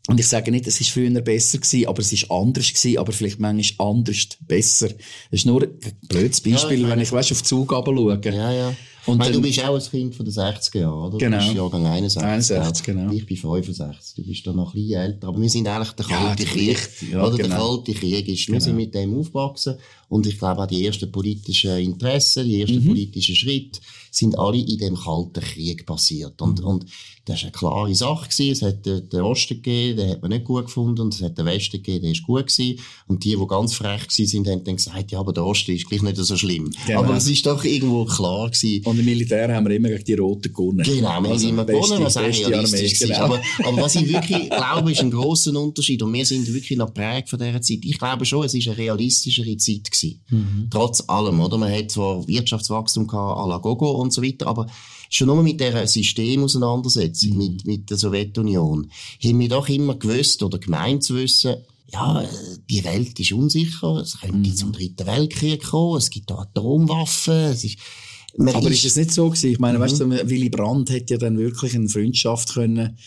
Und ich sage nicht, es ist früher besser gewesen, aber es ist anders gewesen, aber vielleicht manchmal anders besser. Das ist nur ein blödes Beispiel, Ja, ich wenn ich, weißt, auf die Zugabe schaue. Ja, ja. Und meine, du bist auch ein Kind von den 60er Jahren, oder? Genau. Du bist Jahrgang 61. 61, genau. Ich bin 65. Du bist dann noch ein bisschen älter. Aber wir sind eigentlich der Ja, kalte der Krieg. Ja, oder der genau. kalte Krieg ist. Wir Genau. sind mit dem aufgewachsen. Und ich glaube auch die ersten politischen Interessen, die ersten Mhm. politischen Schritte sind alle in dem kalten Krieg passiert. Und, Mhm. und das war eine klare Sache. Gewesen. Es hat den, Osten gegeben, den hat man nicht gut gefunden. Und es hat den Westen gegeben, der ist gut gewesen. Und die, die ganz frech sind, haben dann gesagt, ja, aber der Osten ist gleich nicht so schlimm. Genau. Aber es ist doch irgendwo klar gewesen, Und im Militär haben wir immer gegen die Roten gewonnen. Genau, wir Also haben immer beste- gewonnen, was auch realistisch genau. Aber, aber was ich wirklich glaube, ist ein grosser Unterschied. Und wir sind wirklich noch prägt von dieser Zeit. Ich glaube schon, es ist eine realistischere Zeit gewesen. Mhm. Trotz allem, oder? Man hat zwar Wirtschaftswachstum gehabt, à la Gogo und so weiter, aber schon nur mit dieser Systemauseinandersetzung, Mhm. mit, mit der Sowjetunion, haben wir doch immer gewusst oder gemeint zu wissen, ja, die Welt ist unsicher, es könnte Mhm. zum Dritten Weltkrieg kommen, es gibt da Atomwaffen, es ist, Aber ist es nicht so gewesen? Ich meine, weißt du, Willy Brandt hätte ja dann wirklich eine Freundschaft können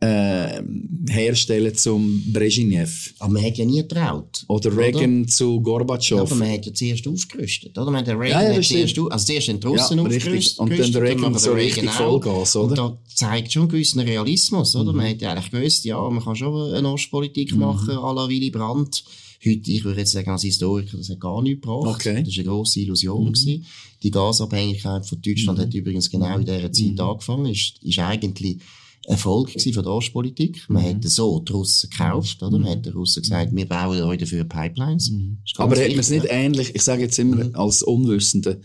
äh, herstellen zum Brezhnev aber man hat ja nie getraut. oder Reagan zu Ja, Gorbatschow. aber man hat ja zuerst aufgerüstet, oder? Man hat den Reagan Ja, ja, hat zuerst, also zuerst den Russen Ja, aufgerüstet. Und dann der Reagan nachher so der richtig auch. Vollgas, oder? Und da zeigt schon einen gewissen Realismus, oder? Man hat ja eigentlich gewusst, ja, man kann schon eine Ostpolitik Mhm. machen, à la Willy Brandt. Heute, ich würde jetzt sagen, als Historiker, das hat gar nichts gebracht. Okay. Mhm. Das war eine grosse Illusion. gewesen. Die Gasabhängigkeit von Deutschland hat übrigens genau in dieser Mhm. Zeit angefangen. Ist, ist eigentlich Erfolg von der Ostpolitik. Man Mhm. hat so die Russen gekauft, oder? Man hat den Russen gesagt, wir bauen euch dafür Pipelines. Mhm. Aber hat man es nicht ähnlich, ich sage jetzt immer Mhm. als Unwissende,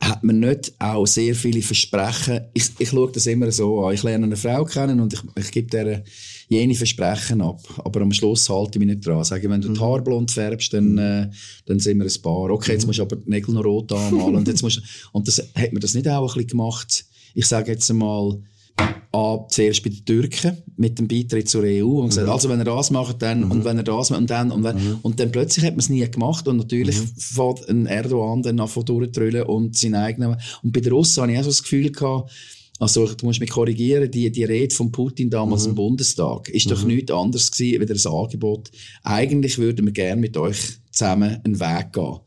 hat man nicht auch sehr viele Versprechen, ich, ich schaue das immer so an, ich lerne eine Frau kennen und ich, ich gebe der jene Versprechen ab, aber am Schluss halte ich mich nicht dran. Sage, wenn du Mhm. die Haare blond färbst, dann, äh, dann sind wir ein Paar. Okay, Mhm. jetzt musst du aber die Nägel noch rot anmalen und jetzt musst und das, hat man das nicht auch ein bisschen gemacht, ich sage jetzt einmal, an, zuerst bei den Türken mit dem Beitritt zur EU und gesagt, also wenn er das macht, dann, und wenn er das macht, und dann, und, wenn, und dann plötzlich hat man es nie gemacht und natürlich fährt ein Erdogan dann nach durchtrüllen und sein eigener, und bei den Russen habe ich auch so das Gefühl gehabt, also, du musst mich korrigieren, die, die Rede von Putin damals im Bundestag ist doch nichts anderes gewesen, wie das Angebot. Eigentlich würden wir gerne mit euch zusammen einen Weg gehen.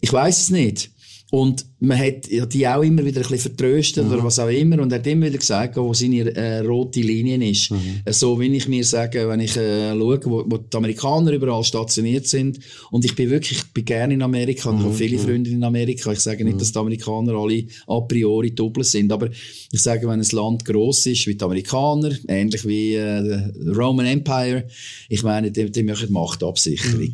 Ich weiß es nicht. Und man hat ja die auch immer wieder ein bisschen vertröstet oder was auch immer und hat immer wieder gesagt, wo seine äh, rote Linie ist. Äh, So wie ich mir sage, wenn ich äh, schaue, wo, wo die Amerikaner überall stationiert sind und ich bin wirklich, ich bin gerne in Amerika und ich habe viele Freunde in Amerika. Ich sage nicht, dass die Amerikaner alle a priori doppelt sind, aber ich sage, wenn ein Land gross ist wie die Amerikaner, ähnlich wie äh, Roman Empire, ich meine, die, die machen Machtabsicherung.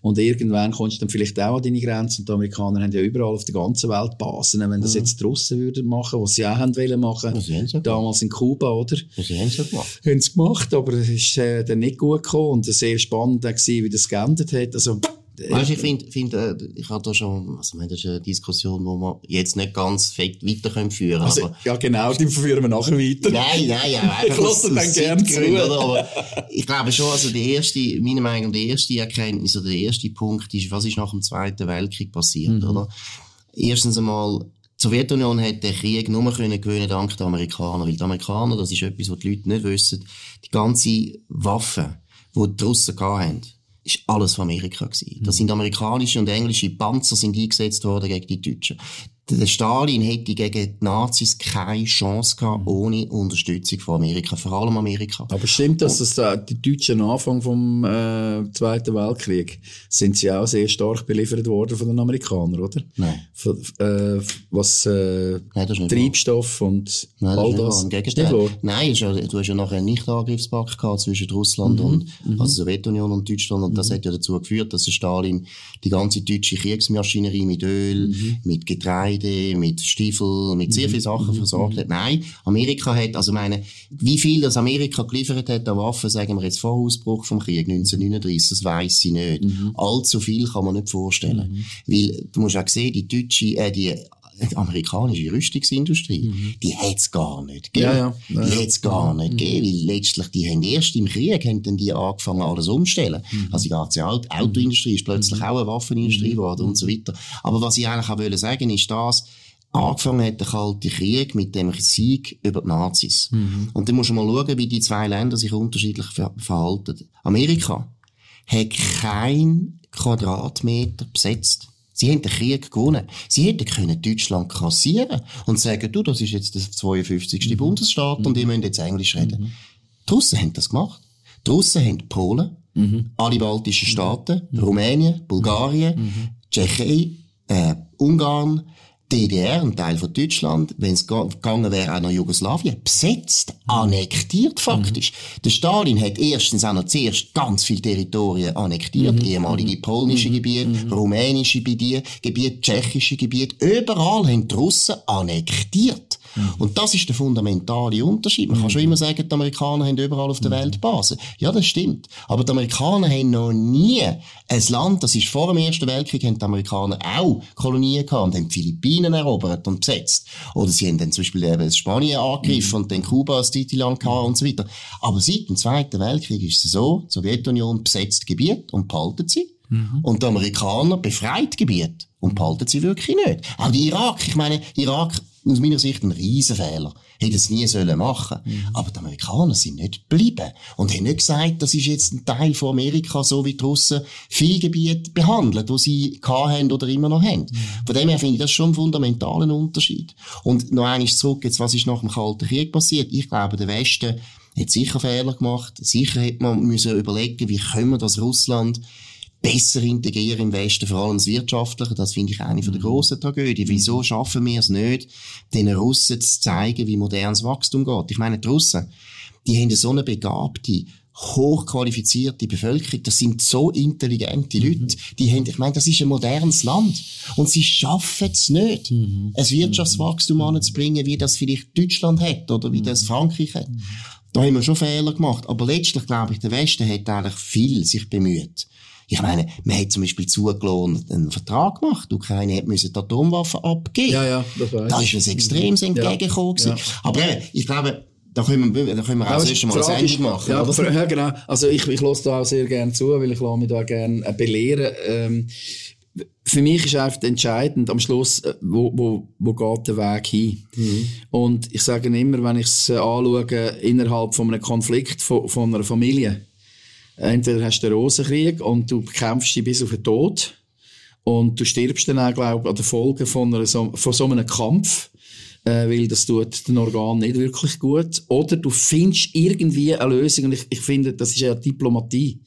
Und irgendwann kommst du dann vielleicht auch an deine Grenzen. Und die Amerikaner haben ja überall auf der ganzen Welt Basen. Wenn das jetzt die Russen würden machen, was sie auch haben wollen machen, sie haben damals in Kuba, oder? Sie haben ja gemacht. Haben sie gemacht, aber es ist äh, dann nicht gut gekommen und sehr spannend gewesen, wie das geändert hat. Also, Weißt, ich finde, find, äh, ich habe da schon, also, das ist eine Diskussion, wo wir jetzt nicht ganz fett weiter können führen also, aber, Ja, genau, die führen wir nachher weiter. Nein, nein, ja, ich lasse dann gerne zu. Oder? Aber ich glaube schon, also die erste, meiner Meinung nach, die erste Erkenntnis oder der erste Punkt ist, was ist nach dem Zweiten Weltkrieg passiert, mhm. oder? Erstens einmal, die Sowjetunion hat den Krieg nur können gewinnen dank der Amerikaner, weil die Amerikaner, das ist etwas, was die Leute nicht wissen, die ganze Waffen, die die Russen hatten, ist alles von Amerika gewesen. Das sind amerikanische und englische Panzer sind eingesetzt worden gegen die Deutschen der Stalin hätte gegen die Nazis keine Chance gehabt, mhm. ohne Unterstützung von Amerika, vor allem Amerika. Aber stimmt das, dass äh, die Deutschen am Anfang vom äh, Zweiten Weltkrieg sind sie auch sehr stark beliefert worden von den Amerikanern, oder? Nein. Von, äh, was äh, Nein, Treibstoff wahr. und Nein, all das. Im Gegenteil. Nein, du hast ja nachher einen Nicht-Angriffspakt gehabt zwischen Russland mhm. und mhm. also Sowjetunion und Deutschland und das mhm. hat ja dazu geführt, dass der Stalin die ganze deutsche Kriegsmaschinerie mit Öl, mhm. mit Getreide Getreide, mit Stiefel, mit sehr vielen Sachen mhm. versorgt hat. Nein, Amerika hat, also meine, wie viel das Amerika geliefert hat an Waffen, sagen wir jetzt vor Ausbruch vom Krieg 1939, das weiss ich nicht. Mhm. Allzu viel kann man nicht vorstellen. Mhm. Weil, du musst auch sehen, die deutsche, äh, die die amerikanische Rüstungsindustrie, mhm. die hat's gar nicht gegeben. Ja, ja. Ja, die hat's gar nicht mhm. gegeben, weil letztlich, die haben erst im Krieg, haben dann die angefangen, alles umstellen. Mhm. Also die ganze Autoindustrie ist plötzlich mhm. auch eine Waffenindustrie mhm. geworden und so weiter. Aber was ich eigentlich auch wollte sagen, ist das, angefangen hat der Kalte Krieg mit dem Sieg über die Nazis. Mhm. Und dann muss man mal schauen, wie die zwei Länder sich unterschiedlich ver verhalten. Amerika hat kein Quadratmeter besetzt. Sie haben den Krieg gewonnen. Sie hätten können Deutschland kassieren und sagen, du, das ist jetzt der 52. Mhm. Bundesstaat und ihr müsst jetzt Englisch reden. Mhm. Die Russen haben das gemacht. Die Russen haben Polen, mhm. alle baltischen Staaten, mhm. Rumänien, Bulgarien, mhm. Tschechei, äh, Ungarn, DDR, ein Teil von Deutschland, wenn es gegangen wäre, auch nach Jugoslawien, besetzt, annektiert faktisch. Mhm. Der Stalin hat erstens auch noch zuerst ganz viele Territorien annektiert, mhm. ehemalige mhm. polnische mhm. Gebiete, mhm. rumänische Gebiete, tschechische Gebiete, überall haben die Russen annektiert. Mhm. Und das ist der fundamentale Unterschied. Man kann schon immer sagen, die Amerikaner haben überall auf der Welt Basen. Ja, das stimmt. Aber die Amerikaner haben noch nie ein Land, das ist vor dem Ersten Weltkrieg, haben die Amerikaner auch Kolonien gehabt und haben die Philippinen erobert und besetzt. Oder sie haben dann zum Beispiel eben Spanien angegriffen mhm. und dann Kuba als lang gehabt und so weiter. Aber seit dem Zweiten Weltkrieg ist es so, die Sowjetunion besetzt Gebiet und behalten sie. Mhm. Und die Amerikaner befreit Gebiet und behalten sie wirklich nicht. Auch die Irak, ich meine, Irak aus meiner Sicht ein Riesenfehler. Hätte es nie sollen machen. Mhm. Aber die Amerikaner sind nicht geblieben. Und haben nicht gesagt, das ist jetzt ein Teil von Amerika, so wie die Russen viele Gebiete behandeln, wo sie haben oder immer noch haben. Mhm. Von dem her finde ich das schon einen fundamentalen Unterschied. Und noch eines zurück, jetzt, was ist nach dem Kalten Krieg passiert? Ich glaube, der Westen hat sicher Fehler gemacht. Sicher hätte man müssen überlegen, wie können wir das Russland besser integrieren im Westen, vor allem das Wirtschaftliche. Das finde ich eine von der mhm. grossen Tragödien. Wieso mhm. schaffen wir es nicht, den Russen zu zeigen, wie modernes Wachstum geht? Ich meine, die Russen, die haben so eine begabte, hochqualifizierte Bevölkerung, das sind so intelligente mhm. Leute, die haben, ich meine, das ist ein modernes Land und sie schaffen es nicht, mhm. ein Wirtschaftswachstum mhm. anzubringen, wie das vielleicht Deutschland hat oder wie das Frankreich hat. Da haben wir schon Fehler gemacht, aber letztlich glaube ich, der Westen hat eigentlich viel sich bemüht. Ich meine, man hat zum Beispiel zugelassen einen Vertrag gemacht. Die Ukraine hat müssen die Atomwaffen abgeben. Ja, ja, das weiß Da ist uns extrem mhm. entgegengekommen. Ja, ja. Aber eben, ich glaube, da können wir, da können wir auch das erste Mal ein Ende machen. Ja, oder? ja, genau. Also ich, ich lasse da auch sehr gerne zu, weil ich mich da gerne äh, belehren. Ähm, für mich ist einfach entscheidend am Schluss, äh, wo, wo, wo geht der Weg hin? Mhm. Und ich sage immer, wenn ich es äh, anschaue, innerhalb von einem Konflikt von, von einer Familie, Entweder hast du den Rosenkrieg und du kämpfst dich bis auf den Tod und du stirbst dann auch, glaube ich, an den Folgen von, einer, von so einem Kampf, äh, weil das tut den Organ nicht wirklich gut. Oder du findest irgendwie eine Lösung und ich, ich finde, das ist ja Diplomatie.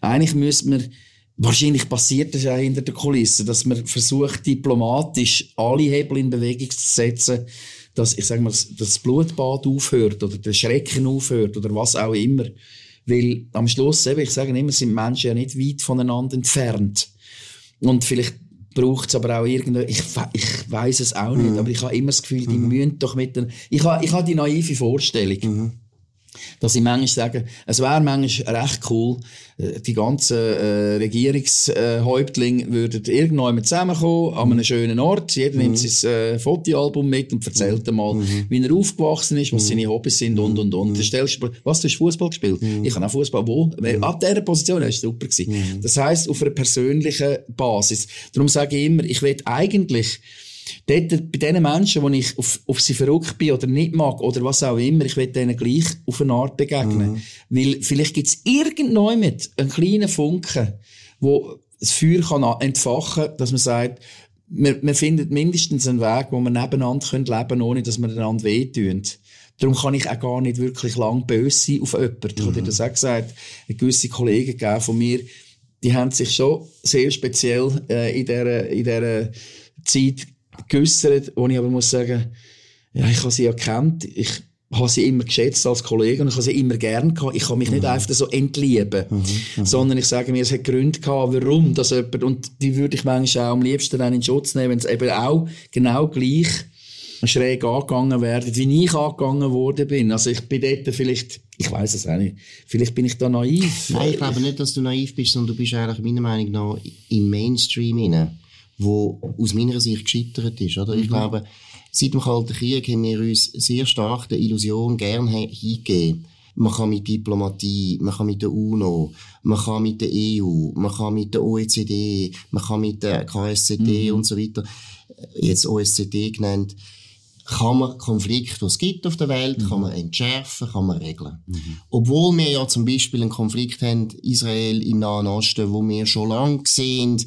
Eigentlich müsste man Wahrscheinlich passiert das ja hinter der Kulisse, dass man versucht, diplomatisch alle Hebel in Bewegung zu setzen, dass, ich sag mal, das Blutbad aufhört oder der Schrecken aufhört oder was auch immer. Weil am Schluss, eben, ich sage immer, sind Menschen ja nicht weit voneinander entfernt. Und vielleicht braucht es aber auch irgendwo, ich, ich weiß es auch nicht, mhm. aber ich habe immer das Gefühl, die mhm. müssen doch mit den, ich habe, ich habe die naive Vorstellung. Mhm. Dass ich manchmal sage, es wäre manchmal recht cool, äh, die ganzen äh, Regierungshäuptlinge würden irgendwann zusammenkommen, an einem schönen Ort. Jeder nimmt mhm. sein äh, Fotoalbum mit und erzählt mhm. mal, mhm. wie er aufgewachsen ist, was mhm. seine Hobbys sind und und und. Mhm. Dann stellst du, was, du hast Fußball gespielt? Mhm. Ich habe auch Fußball. Wo? Mhm. Ab dieser Position, war super. Gewesen. Mhm. Das heisst, auf einer persönlichen Basis. Darum sage ich immer, ich will eigentlich Dort, bei den Menschen, wo ich auf, auf sie verrückt bin oder nicht mag oder was auch immer, ich will denen gleich auf eine Art begegnen. Mhm. Weil vielleicht gibt es irgendjemand einen kleinen Funken, wo das Feuer kann entfachen kann, dass man sagt, man, man findet mindestens einen Weg, wo man nebeneinander leben können, ohne dass man einander wehtun. Darum kann ich auch gar nicht wirklich lang böse sein auf jemanden. Ich habe dir mhm. das auch gesagt. Eine gewisse Kollegen von mir, die haben sich schon sehr speziell äh, in dieser, in dieser Zeit geäussert, wo ich aber muss sagen, ja, ich habe sie ja kennt, ich habe sie immer geschätzt als Kollege und ich habe sie immer gern gehabt. Ich kann mich mhm. nicht einfach so entlieben, mhm. Mhm. sondern ich sage mir, es hat Gründe gehabt, warum das jemand, und die würde ich manchmal auch am liebsten dann in Schutz nehmen, wenn es eben auch genau gleich schräg angegangen werden, wie ich angegangen worden bin. Also ich bin dort vielleicht, ich weiß es auch nicht, vielleicht bin ich da naiv. Nein, ich glaube nicht, dass du naiv bist, sondern du bist eigentlich meiner Meinung nach im Mainstream hinein wo aus meiner Sicht gescheitert ist. Oder? Mhm. Ich glaube, seit dem Kalten Krieg haben wir uns sehr stark der Illusion gern hingegeben. Man kann mit Diplomatie, man kann mit der UNO, man kann mit der EU, man kann mit der OECD, man kann mit der KSCD mhm. und so weiter, jetzt OSCD genannt, kann man Konflikte, die es gibt auf der Welt, mhm. kann man entschärfen, kann man regeln. Mhm. Obwohl wir ja zum Beispiel einen Konflikt haben, Israel im Nahen Osten, wo wir schon lange sehen,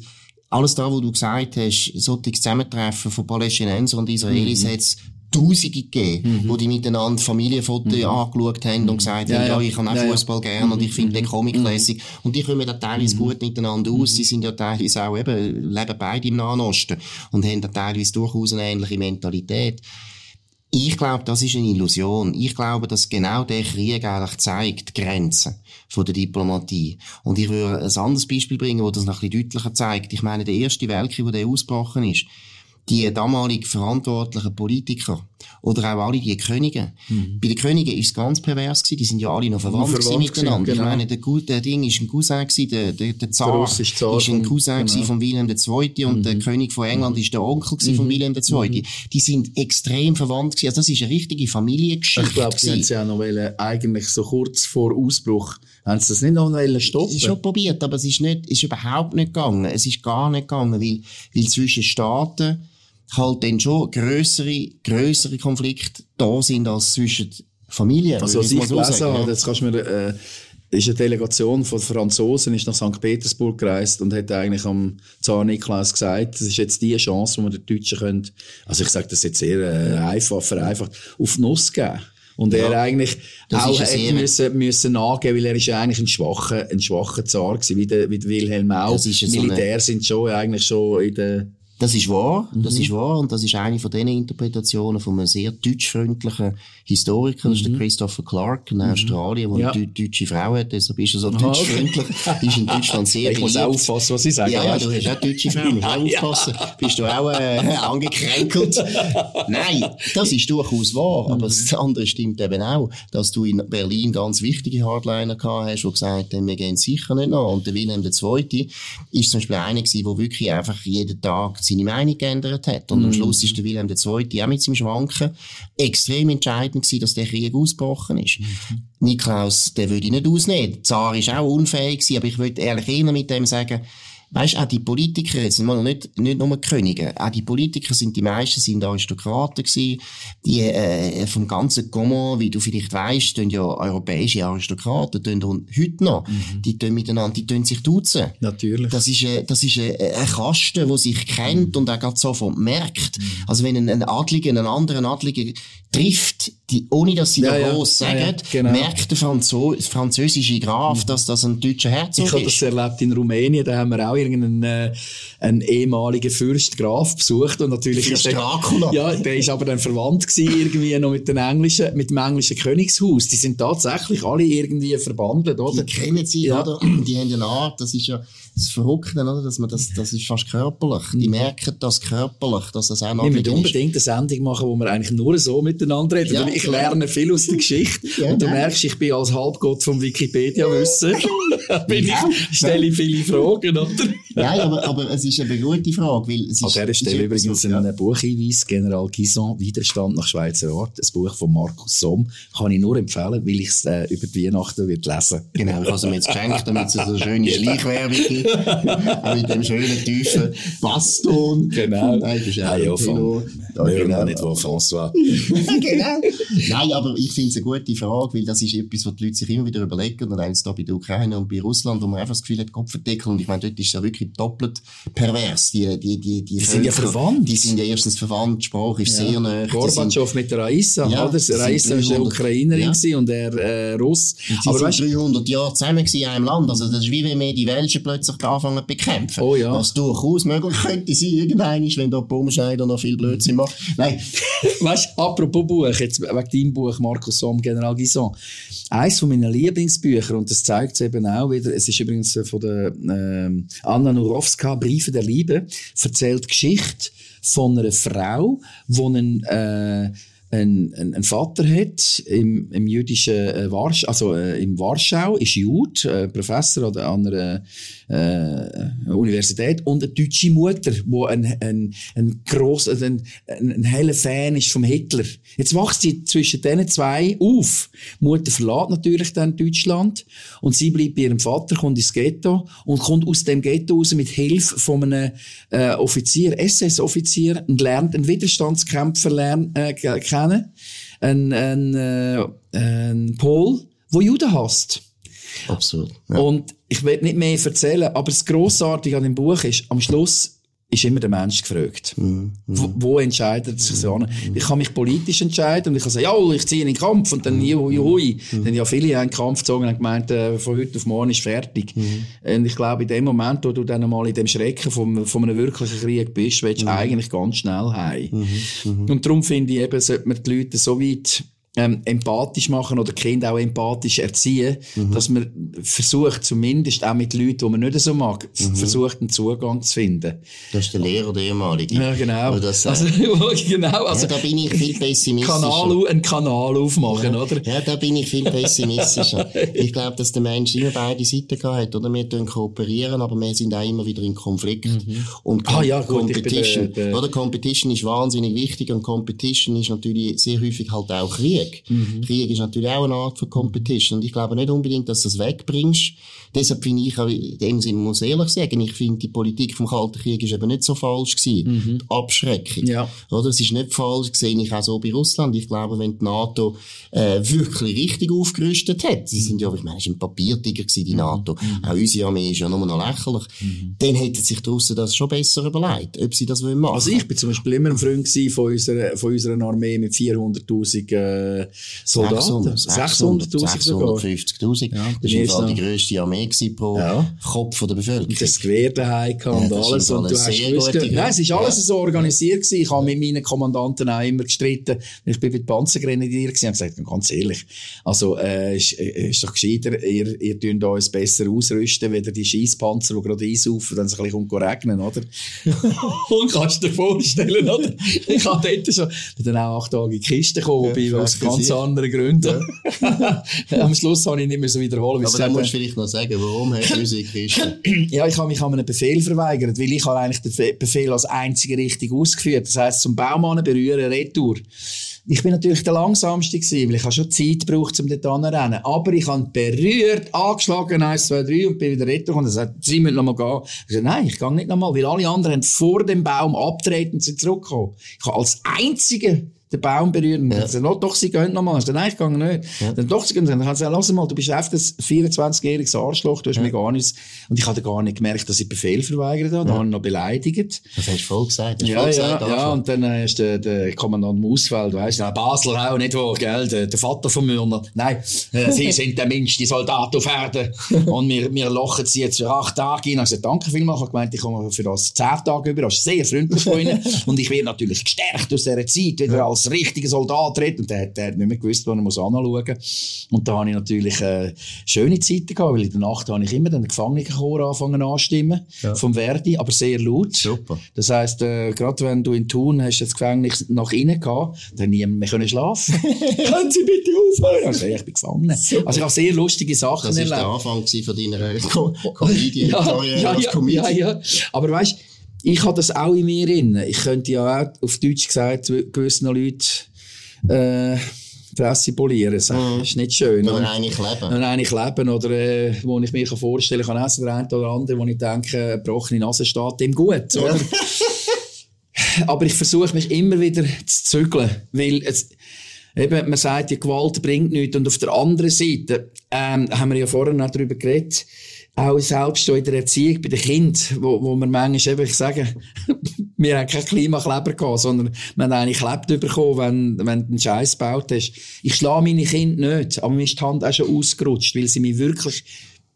alles da, was du gesagt hast, solche Zusammentreffen von Palästinensern und Israelis mhm. hat es Tausende gegeben, mhm. wo die miteinander Familienfotos mhm. angeschaut haben und mhm. gesagt haben, ja, ja, ich habe auch ja, Fußball ja. gern und ich finde mhm. den Comic lässig. Und die kommen da teilweise mhm. gut miteinander aus. Sie sind ja teilweise auch eben, leben beide im Nahen Osten und haben da teilweise durchaus eine ähnliche Mentalität. Ich glaube, das ist eine Illusion. Ich glaube, dass genau der Krieg eigentlich zeigt, die Grenzen von der Diplomatie. Und ich würde ein anderes Beispiel bringen, wo das noch ein bisschen deutlicher zeigt. Ich meine, der erste Weltkrieg, der ausgebrochen ist, die damaligen verantwortlichen Politiker oder auch alle die Könige. Mhm. Bei den Königen ist es ganz pervers gewesen. Die sind ja alle noch verwandt, verwandt miteinander. Genau. Ich meine, der, der Ding ist ein Cousin gewesen, der, der, der Zar, der Zar ist ein Cousin genau. von Wilhelm II. und mhm. der König von England mhm. ist der Onkel gewesen von mhm. Wilhelm II. Mhm. Die sind extrem verwandt gewesen. Also das ist eine richtige Familiengeschichte. Ich glaube, sie haben sie auch noch wollen, eigentlich so kurz vor Ausbruch, haben sie das nicht noch wollen stoppen? Es ist schon probiert, aber es ist nicht, ist überhaupt nicht gegangen. Es ist gar nicht gegangen, weil, weil zwischen Staaten halt dann schon grössere, grössere Konflikte da sind als zwischen Familien. Also, was ich gelesen habe, jetzt kannst du mir, äh, ist eine Delegation von Franzosen ist nach St. Petersburg gereist und hat eigentlich am Zar Nikolaus gesagt, das ist jetzt die Chance, wo wir den Deutschen können, also ich sage das jetzt sehr äh, einfach, vereinfacht, auf die Nuss geben. Und ja, er eigentlich auch hätte müssen, müssen nachgeben, weil er ist ja eigentlich ein schwacher, ein schwacher Zar gewesen, wie der, wie der Wilhelm auch. Militär so eine... sind schon eigentlich schon in der das ist wahr, das mhm. ist wahr und das ist eine von den Interpretationen von einem sehr deutschfreundlichen Historiker, das ist der mhm. Christopher Clark in mhm. Australien, der ja. eine deutsche Frau hat, deshalb ist er so deutschfreundlich, okay. ist in Deutschland sehr Ich muss aufpassen, was ich sage. Ja, ja, du hast auch deutsche Frau, musst auch aufpassen. Bist du auch äh, angekränkelt? Nein, das ist durchaus wahr, aber das andere stimmt eben auch, dass du in Berlin ganz wichtige Hardliner gehabt hast, die gesagt haben, wir gehen sicher nicht nach. Und der Wilhelm II. ist zum Beispiel einer gewesen, der wirklich einfach jeden Tag seine Meinung geändert hat. Und mm. am Schluss ist der Wilhelm II. auch mit seinem Schwanken extrem entscheidend gewesen, dass der Krieg ausgebrochen ist. Mhm. Niklaus, der würde ich nicht ausnehmen. Der Zar ist auch unfähig gewesen, aber ich würde ehrlich eher mit dem sagen, Weißt, auch die Politiker, sind mal nicht, nicht nur Könige, auch die Politiker sind, die meisten sind Aristokraten gewesen, die, äh, vom ganzen Comment, wie du vielleicht weißt, tun ja europäische Aristokraten, tun heute noch, mhm. die tun miteinander, die tun sich duzen. Natürlich. Das ist, äh, das ist äh, ein Kasten, der sich kennt mhm. und auch gerade sofort merkt. Mhm. Also wenn ein, ein Adliger einen anderen Adligen trifft, die, ohne dass sie ja, da groß ja, sagen, ja, genau. merkt der Franzo französische Graf, mhm. dass das ein deutscher Herzog ist. Ich habe das erlebt in Rumänien, da haben wir auch irgendeinen äh, einen ehemaligen Fürst Graf besucht und natürlich Fürst der, Dracula. Ja, der ist aber dann verwandt gewesen, irgendwie noch mit den englischen, mit dem englischen Königshaus. Die sind tatsächlich alle irgendwie verbandelt, oder? Die kennen sie, oder? Die haben eine Art, das ist ja das Verrückte, oder? Dass man das, das ist fast körperlich. Die mhm. merken das körperlich, dass das auch noch ist. Wir unbedingt eine Sendung machen, wo wir eigentlich nur so mit miteinander reden. Ja. Ich lerne viel aus der Geschichte. Ja, und du merkst, ich bin als Halbgott vom Wikipedia-Wissen. ich stelle viele Fragen, oder? Nein, aber, aber es ist eine gute Frage. Weil es An dieser Stelle übrigens ein Buchhinweis, General Gison, Widerstand nach Schweizer Art, ein Buch von Markus Somm, kann ich nur empfehlen, weil ich es äh, über die Weihnachten wird lesen Genau, ich habe es mir jetzt geschenkt, damit es so eine schöne Schleichwerbung gibt. Mit dem schönen, tiefen Basston. Genau. Nein, ist auch ja, von, da genau. nicht, wo François. genau. Nein, aber ich finde es eine gute Frage, weil das ist etwas, was die Leute sich immer wieder überlegen, und eins da bei der Ukraine und bei Russland, wo man einfach das Gefühl hat, Kopfverdeckel, und ich meine, dort ist es ja wirklich doppelt pervers. Die, die, die, die, die sind ja verwandt. Die sind ja erstens verwandt, die Sprache ist ja. sehr nah. Gorbatschow mit der Raissa, ja, oder? Raissa war eine Ukrainerin ja. und er äh, Russ. Aber sind 300 Jahre zusammen in einem Land. Also das ist wie wenn wir die Welschen plötzlich anfangen zu bekämpfen. Oh ja. Was durchaus möglich könnte sein, irgendein wenn da Baumschneider noch viel Blödsinn macht. Nein. weißt du, apropos Buch, jetzt wegen deinem Buch, Markus Somm, General Guison. Eines von meinen Lieblingsbüchern, und das zeigt es eben auch wieder, es ist übrigens von der äh, Anna Nurowska, Briefe der Liebe, erzählt Geschichte von einer Frau, die einen, äh, ein, ein, ein Vater hat im, im jüdischen äh, Warsch, also äh, im Warschau, ist Jud, äh, Professor an einer äh, Universität und eine deutsche Mutter, wo ein, ein, ein gross, also ein, ein, ein heller Fan ist vom Hitler. Jetzt wächst sie zwischen diesen zwei auf. Die Mutter verlässt natürlich dann Deutschland und sie bleibt bei ihrem Vater, kommt ins Ghetto und kommt aus dem Ghetto raus mit Hilfe von einem äh, Offizier, SS-Offizier und lernt einen Widerstandskämpfer lernen, äh, kennen, ein, ein, äh, ein Pol, der Juden hasst. Absolut. Ja. Und ich will nicht mehr erzählen, aber das Grossartige an dem Buch ist, am Schluss ist immer der Mensch gefragt. Mm, Wo, wo, entscheidet sich so an? Ich kann mich politisch entscheiden und ich kann sagen, ja, ich ziehe in den Kampf und dann, juhu, juhu. Mm. Dann ja viele haben den Kampf gezogen und gemeint, äh, von heute auf morgen ist fertig. Mm. Und ich glaube, in dem Moment, wo du dann einmal in dem Schrecken von, von einem wirklichen Krieg bist, willst du mhm. eigentlich ganz schnell heim. Mhm. Und darum finde ich eben, sollte man die Leute so weit ähm, empathisch machen oder Kinder auch empathisch erziehen, mhm. dass man versucht, zumindest auch mit Leuten, die man nicht so mag, mhm. versucht, einen Zugang zu finden. Das ist der Lehrer, der ehemalige. Ja, genau. Das, äh, also, genau, also, ja, da bin ich viel pessimistischer. Kanal, einen Kanal aufmachen, ja, oder? Ja, da bin ich viel pessimistischer. ich glaube, dass der Mensch immer beide Seiten hat, oder? Wir tun kooperieren, aber wir sind auch immer wieder in Konflikt. Mhm. Und ah, ja, gut, Competition, der, der... oder? Competition ist wahnsinnig wichtig und Competition ist natürlich sehr häufig halt auch Krieg. Krieg. Mhm. Krieg ist natürlich auch eine Art von Competition. Und ich glaube nicht unbedingt, dass du das wegbringst. Deshalb finde ich auch, in dem Sinne muss ich ehrlich sagen, ich finde, die Politik vom Kalten Krieg ist eben nicht so falsch gewesen. Mhm. Die Abschreckung. Ja. Oder? Es ist nicht falsch, sehe ich auch so bei Russland. Ich glaube, wenn die NATO, äh, wirklich richtig aufgerüstet hat, sie sind ja, ich meine, es war ein Papiertiger gewesen, die mhm. NATO. Mhm. Auch unsere Armee ist ja nur noch lächerlich. Mhm. Dann hätten sich die Russen das schon besser überlegt, ob sie das machen wollen. Also ich bin zum Beispiel immer ein Freund von unserer, von unserer Armee mit 400.000, äh, Soldaten. 600.000 sogar. 650.000. Ja, das war die grösste Armee pro ja. Kopf der Bevölkerung. Und das Gewehr daheim ja, und alles. Und du hast gewusst, nein, es war alles so organisiert gewesen. Ich habe mit meinen Kommandanten auch immer gestritten. Ich bin mit Panzergrenadier gewesen. Ich habe gesagt, ganz ehrlich, also, äh, ist, äh, ist doch gescheiter, ihr, ihr tun uns besser ausrüsten, weder die Scheisspanzer, die gerade einsaufen, wenn es ein bisschen regnen, oder? und kannst du dir vorstellen, oder? Ich habe dort schon, dann auch acht Tage in die Kiste gekommen, ja, aus ganz anderen Gründen. Ja. Am Schluss habe ich nicht mehr so wiederholen. Aber dann musst du vielleicht noch sagen, warum unsere Kiste? ja, ich habe mich an einem Befehl verweigert, weil ich habe eigentlich den Befehl als einzige richtig ausgeführt. Das heisst, zum Baumann berühren, Retour. Ich bin natürlich der langsamste gewesen, weil ich habe schon Zeit gebraucht, um dort rennen. Aber ich habe berührt, angeschlagen, eins, zwei, drei, und bin wieder retour und er sagt, Sie müssen noch mal gehen. Ich sagte, nein, ich gehe nicht noch mal, weil alle anderen haben vor dem Baum abtreten und sind zurückgekommen. Ich habe als Einziger den Baum berühren. Ja. Dann, doch, sie gehen noch mal. Dann, nein, ich gehe nicht. Ja. Dann, doch, sie gehen. Dann kann sie sagen, lass mal, du bist einfach ein 24-jähriges Arschloch, du hast ja. mir gar nichts. Und ich hatte gar nicht gemerkt, dass ich Befehl verweigert habe. Dann habe ich noch beleidigt. Das hast du voll gesagt. ja, voll gesagt, ja, ja, und dann äh, ist der, der Kommandant Mausfeld, weißt du, Basel auch nicht wahr, gell, der, der Vater von Mürner. Nein, äh, sie sind der Mensch, die Soldaten auf Erden. und wir, wir lochen sie jetzt für acht Tage hin. Ich gesagt, danke vielmals. Ich habe gemeint, ich komme für das zehn Tage über. Das ist sehr freundlich von ihnen. und ich werde natürlich gestärkt aus dieser Zeit wieder als als richtiger Soldat redet. Und der, der hat nicht mehr gewusst, wo er muss anschauen muss. Und da habe ich natürlich äh, schöne Zeiten gehabt, weil in der Nacht habe ich immer den Gefangenenchor anfangen anstimmen, ja. vom Verdi, aber sehr laut. Super. Das heisst, äh, gerade wenn du in Thun hast das Gefängnis nach innen gehabt, dann niemand mehr können schlafen. Können Sie bitte aufhören? Also, ich bin gefangen. Super. Also ich habe sehr lustige Sachen Das war der Anfang von deiner Comedian ja, ja, ja, ja, ja. Aber weißt ich habe das auch in mir drin. Ich könnte ja auch, auf Deutsch gesagt, gewissen Leuten, äh, Fresse polieren. Das mm. ist nicht schön. Oder eigentlich leben. Oder eigentlich leben. Oder, äh, wo ich mir vorstellen kann, essen der eine oder andere, wo ich denke, gebrochene Nase steht ihm gut. Oder? Aber ich versuche mich immer wieder zu zügeln. Weil es, eben, man sagt, die Gewalt bringt nichts. Und auf der anderen Seite, ähm, haben wir ja vorhin noch darüber geredet, auch selbst in der Erziehung bei den Kindern, wo, wo man manchmal eben, ich sage, wir haben kein Klimakleber gehabt, sondern wir haben eigentlich Klebt bekommen, wenn, wenn du einen Scheiß gebaut hast. Ich schlage meine Kinder nicht, aber mir ist die Hand auch schon ausgerutscht, weil sie mich wirklich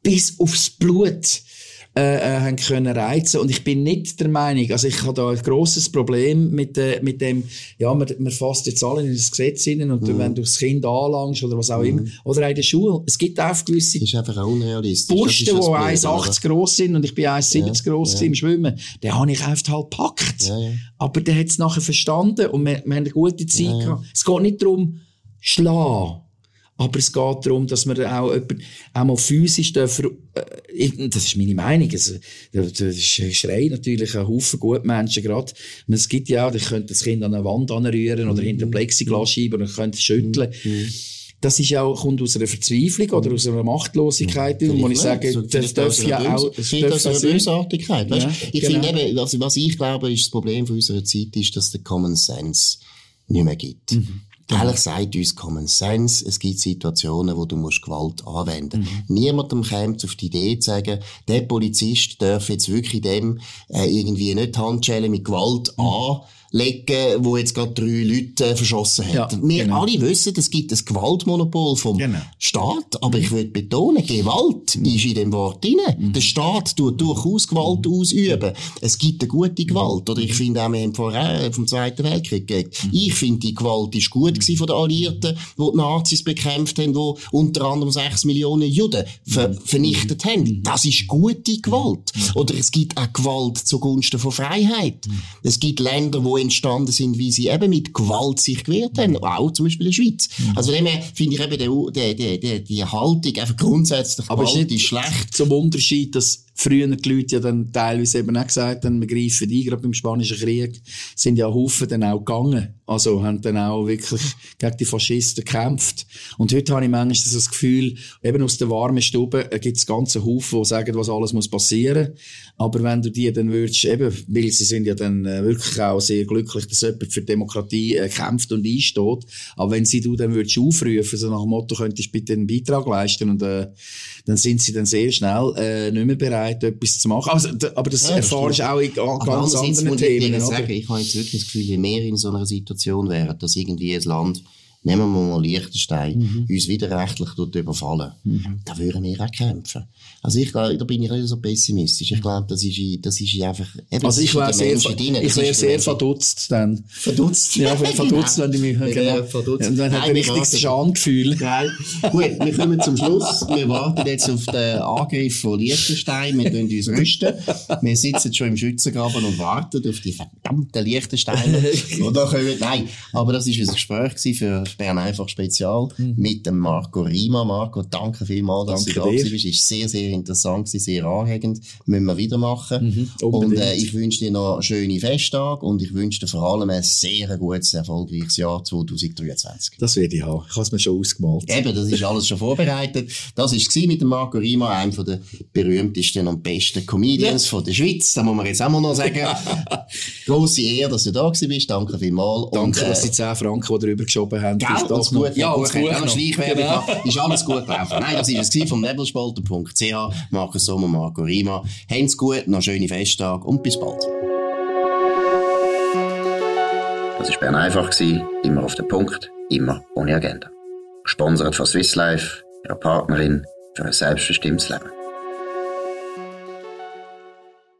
bis aufs Blut äh, äh, haben können reizen und ich bin nicht der Meinung, also ich habe da ein grosses Problem mit, äh, mit dem, ja, man, man fasst jetzt alle in das Gesetz hinein und mhm. wenn du das Kind anlangst oder was auch mhm. immer, oder in der Schule, es gibt auch gewisse ist einfach auch unrealistisch. Burschen, die 1,80 groß sind und ich bin 1,70 ja, groß ja. im Schwimmen, den habe ich einfach halt gepackt. Ja, ja. Aber der hat es nachher verstanden und wir, wir haben eine gute Zeit gehabt. Es geht nicht darum, schlagen aber es geht darum, dass man auch, jemand, auch mal physisch dürfen, äh, das ist meine Meinung, also, das schreit natürlich ein Haufen Gutmenschen gerade. Es gibt ja auch, ich könnte das Kind an eine Wand anrühren oder hinter mhm. Plexiglasscheibe und könnte es schütteln. Mhm. Das ist auch, kommt aus einer Verzweiflung oder aus einer Machtlosigkeit, mhm. wo ich sage, so, das darf ja auch, das darf aus einer Bösartigkeit. Weißt? Ja, ich genau. finde eben, also was ich glaube, ist das Problem von unserer Zeit ist, dass der Common Sense nicht mehr gibt. Mhm. Ehrlich sagt uns Common Sense, es gibt Situationen, wo du musst Gewalt anwenden musst. Mhm. Niemandem kommt auf die Idee zu sagen, der Polizist darf jetzt wirklich dem äh, irgendwie nicht Handschellen mit Gewalt mhm. an legen, wo jetzt gerade drei Leute äh, verschossen hat. Ja, Wir genau. alle wissen, es gibt ein Gewaltmonopol vom genau. Staat, aber ich würde betonen, Gewalt mhm. ist in dem Wort drin. Mhm. Der Staat tut durchaus Gewalt mhm. ausüben. Es gibt eine gute Gewalt. Oder ich finde auch, wir haben vorher vom Zweiten Weltkrieg geredet. Mhm. Ich finde, die Gewalt ist gut gewesen von den Alliierten, die die Nazis bekämpft haben, die unter anderem sechs Millionen Juden ver mhm. vernichtet haben. Mhm. Das ist gute Gewalt. Oder es gibt auch Gewalt zugunsten von Freiheit. Es gibt Länder, wo entstanden sind, wie sie eben mit Gewalt sich gewehrt haben, auch zum Beispiel in der Schweiz. Mhm. Also dem finde ich eben die, die, die, die Haltung einfach grundsätzlich Aber Gewalt ist, ist schlecht. Zum Unterschied, dass früher die Leute ja dann teilweise eben auch gesagt haben, wir greifen ein, gerade beim Spanischen Krieg, sind ja Haufen dann auch gegangen. Also haben dann auch wirklich gegen die Faschisten gekämpft. Und heute habe ich manchmal das Gefühl, eben aus der warmen Stube gibt es ganze Haufen, die sagen, was alles muss passieren. Aber wenn du die dann würdest, eben, weil sie sind ja dann äh, wirklich auch sehr glücklich, dass jemand für Demokratie äh, kämpft und einsteht. Aber wenn sie du dann würdest aufrufen, so nach dem Motto, könntest du bitte einen Beitrag leisten und äh, dann sind sie dann sehr schnell äh, nicht mehr bereit, etwas zu machen. Also, aber das ja, erfahrst du auch in ganz anderen Themen. Ich, sagen, ich habe jetzt wirklich das Gefühl, je mehr in so einer Situation wären, dass irgendwie ein Land nehmen wir mal Liechtenstein, mhm. uns widerrechtlich dort überfallen, mhm. da würden wir auch kämpfen. Also ich glaube, da bin ich nicht so pessimistisch. Ich glaube, das ist, das ist einfach, eben, Also ich wäre sehr, ich wäre sehr verdutzt dann. Verdutzt? Ja, verdutzt, wenn ich mich, genau. verdutzt. Und dann hat ein richtiges Schamgefühl. Geil. Gut, wir kommen zum Schluss. Wir warten jetzt auf den Angriff von Liechtenstein. Wir tun uns rüsten. Wir sitzen schon im Schützengraben und warten auf die verdammten Liechtensteiner. Oder können, nein. Aber das war ein Gespräch für Bern einfach Spezial mhm. mit dem Marco Rima. Marco, danke vielmals, dass danke du da dir. bist. Ist sehr, sehr interessant, sehr anregend. Müssen wir wieder machen. Mhm, und äh, ich wünsche dir noch schöne Festtage und ich wünsche dir vor allem ein sehr gutes, erfolgreiches Jahr 2023. Das werde ich haben. Ich habe es mir schon ausgemalt. Eben, das ist alles schon vorbereitet. Das war mit dem Marco Rima, einem der berühmtesten und besten Comedians ja. von der Schweiz. Da muss man jetzt auch mal noch sagen. Grosse Ehre, dass du da bist. Danke vielmals. Danke, und, äh, dass die 10 Franken, die drüber geschoben haben, Gell, das, das gut, ja, gut, gut, gut Schleichwerbung genau. ist alles gut gelaufen. Nein, das war es vom nebelspalter.ch. Markus Sommer, Marco Rima. Habt's gut, noch schöne Festtage und bis bald. Das war Bern einfach, immer auf den Punkt, immer ohne Agenda. Gesponsert von Swiss Life, ihrer Partnerin für ein selbstbestimmtes Leben.